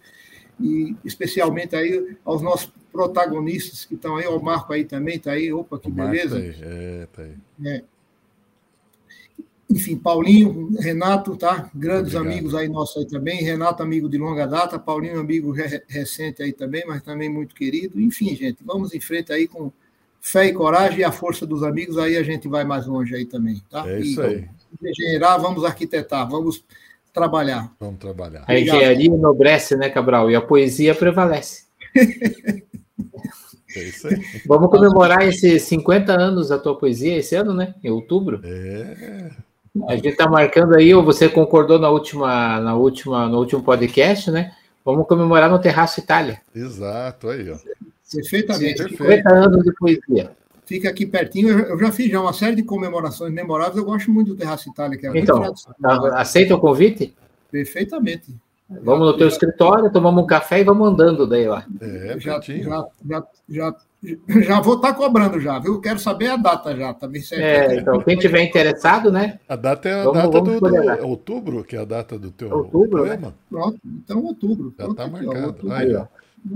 E especialmente aí aos nossos protagonistas que estão aí, o Marco aí também, tá aí, opa, que beleza. Tá aí. É, tá aí. É. Enfim, Paulinho, Renato, tá? Grandes Obrigado. amigos aí nossos aí também. Renato, amigo de longa data, Paulinho, amigo recente aí também, mas também muito querido. Enfim, gente, vamos em frente aí com fé e coragem e a força dos amigos, aí a gente vai mais longe aí também, tá? É isso e, aí. Engenheirar, vamos arquitetar, vamos trabalhar. Vamos trabalhar. A engenharia enobrece, né, Cabral? E a poesia prevalece. É isso aí. Vamos comemorar esses 50 anos da tua poesia esse ano, né? Em outubro. É. A gente está marcando aí, ou você concordou na última, na última, no último podcast, né? Vamos comemorar no Terraço Itália. Exato, aí, ó. Perfeitamente. Sim, 50 anos de poesia. Fica aqui pertinho. Eu já fiz já uma série de comemorações memoráveis. Eu gosto muito do Terraço Itália. Que é então, aceita o convite? Perfeitamente. Vamos no teu escritório, tomamos um café e vamos andando daí lá. É, já, já, já, já, já vou estar tá cobrando já, viu? Quero saber a data já, também. Tá é, então, quem tiver interessado, né? A data é a vamos, data vamos do, do outubro, que é a data do teu outubro, Né? Pronto, então outubro. Já está marcado. Outubro, aí, ó.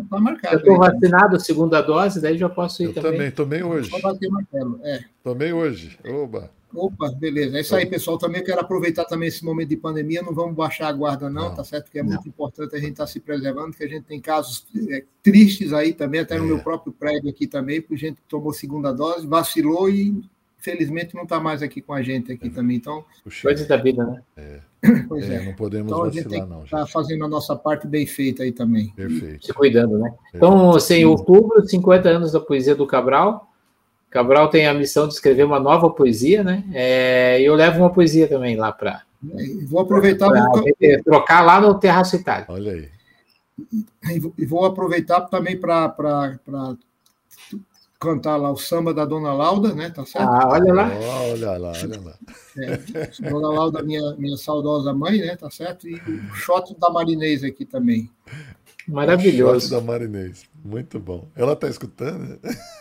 Tá marcado. Eu estou vacinado, segunda dose, daí já posso ir eu também. também, tomei hoje. Só bater martelo, é. Tomei hoje. Oba. Opa, beleza. É isso aí, pessoal. Também quero aproveitar também esse momento de pandemia. Não vamos baixar a guarda, não, não. tá certo? Que é não. muito importante a gente estar tá se preservando, que a gente tem casos é, tristes aí também, até no meu é. próprio prédio aqui também, porque gente que tomou segunda dose, vacilou e infelizmente não está mais aqui com a gente aqui é. também. Então, coisas da vida, né? É. Pois é, é. Não podemos então, vacilar, a gente não. Está fazendo a nossa parte bem feita aí também. Perfeito. Se cuidando, né? Então, assim, em outubro, 50 anos da poesia do Cabral. Cabral tem a missão de escrever uma nova poesia, né? É, e eu levo uma poesia também lá para. Vou aproveitar. Pra, vou... Trocar lá no Terraço Itália. Olha aí. E vou aproveitar também para cantar lá o samba da Dona Lauda, né? Tá certo? Ah, olha lá. Oh, olha lá, olha lá. É, Dona Lauda, minha, minha saudosa mãe, né? Tá certo? E o shot da Marinês aqui também. Maravilhoso. Da Marinês. Muito bom. Ela está escutando?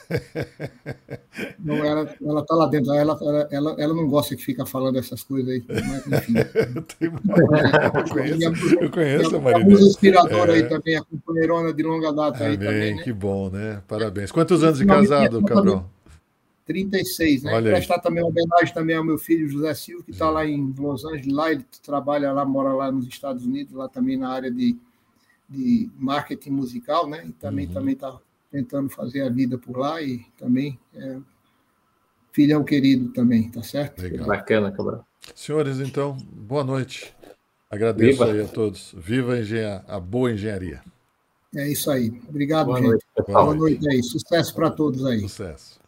Não, ela, ela tá lá dentro. Ela, ela, ela, não gosta que fica falando essas coisas aí. Mas, enfim. eu conheço, eu conheço a Marina. Uma inspiradora é. aí também, a companheirona de longa data Amém, aí também. Né? Que bom, né? Parabéns. Quantos anos de casado, Cabral? 36, né? Olha Prestar também uma homenagem também ao meu filho José Silva, que está lá em Los Angeles, lá ele trabalha lá, mora lá nos Estados Unidos, lá também na área de de marketing musical, né? E também uhum. também está tentando fazer a vida por lá e também é, filhão querido também, tá certo? Legal. Bacana, Cabral. Senhores, então, boa noite. Agradeço Viva. aí a todos. Viva a, a boa engenharia. É isso aí. Obrigado, boa gente. Noite, boa noite aí. Sucesso para todos aí. Sucesso.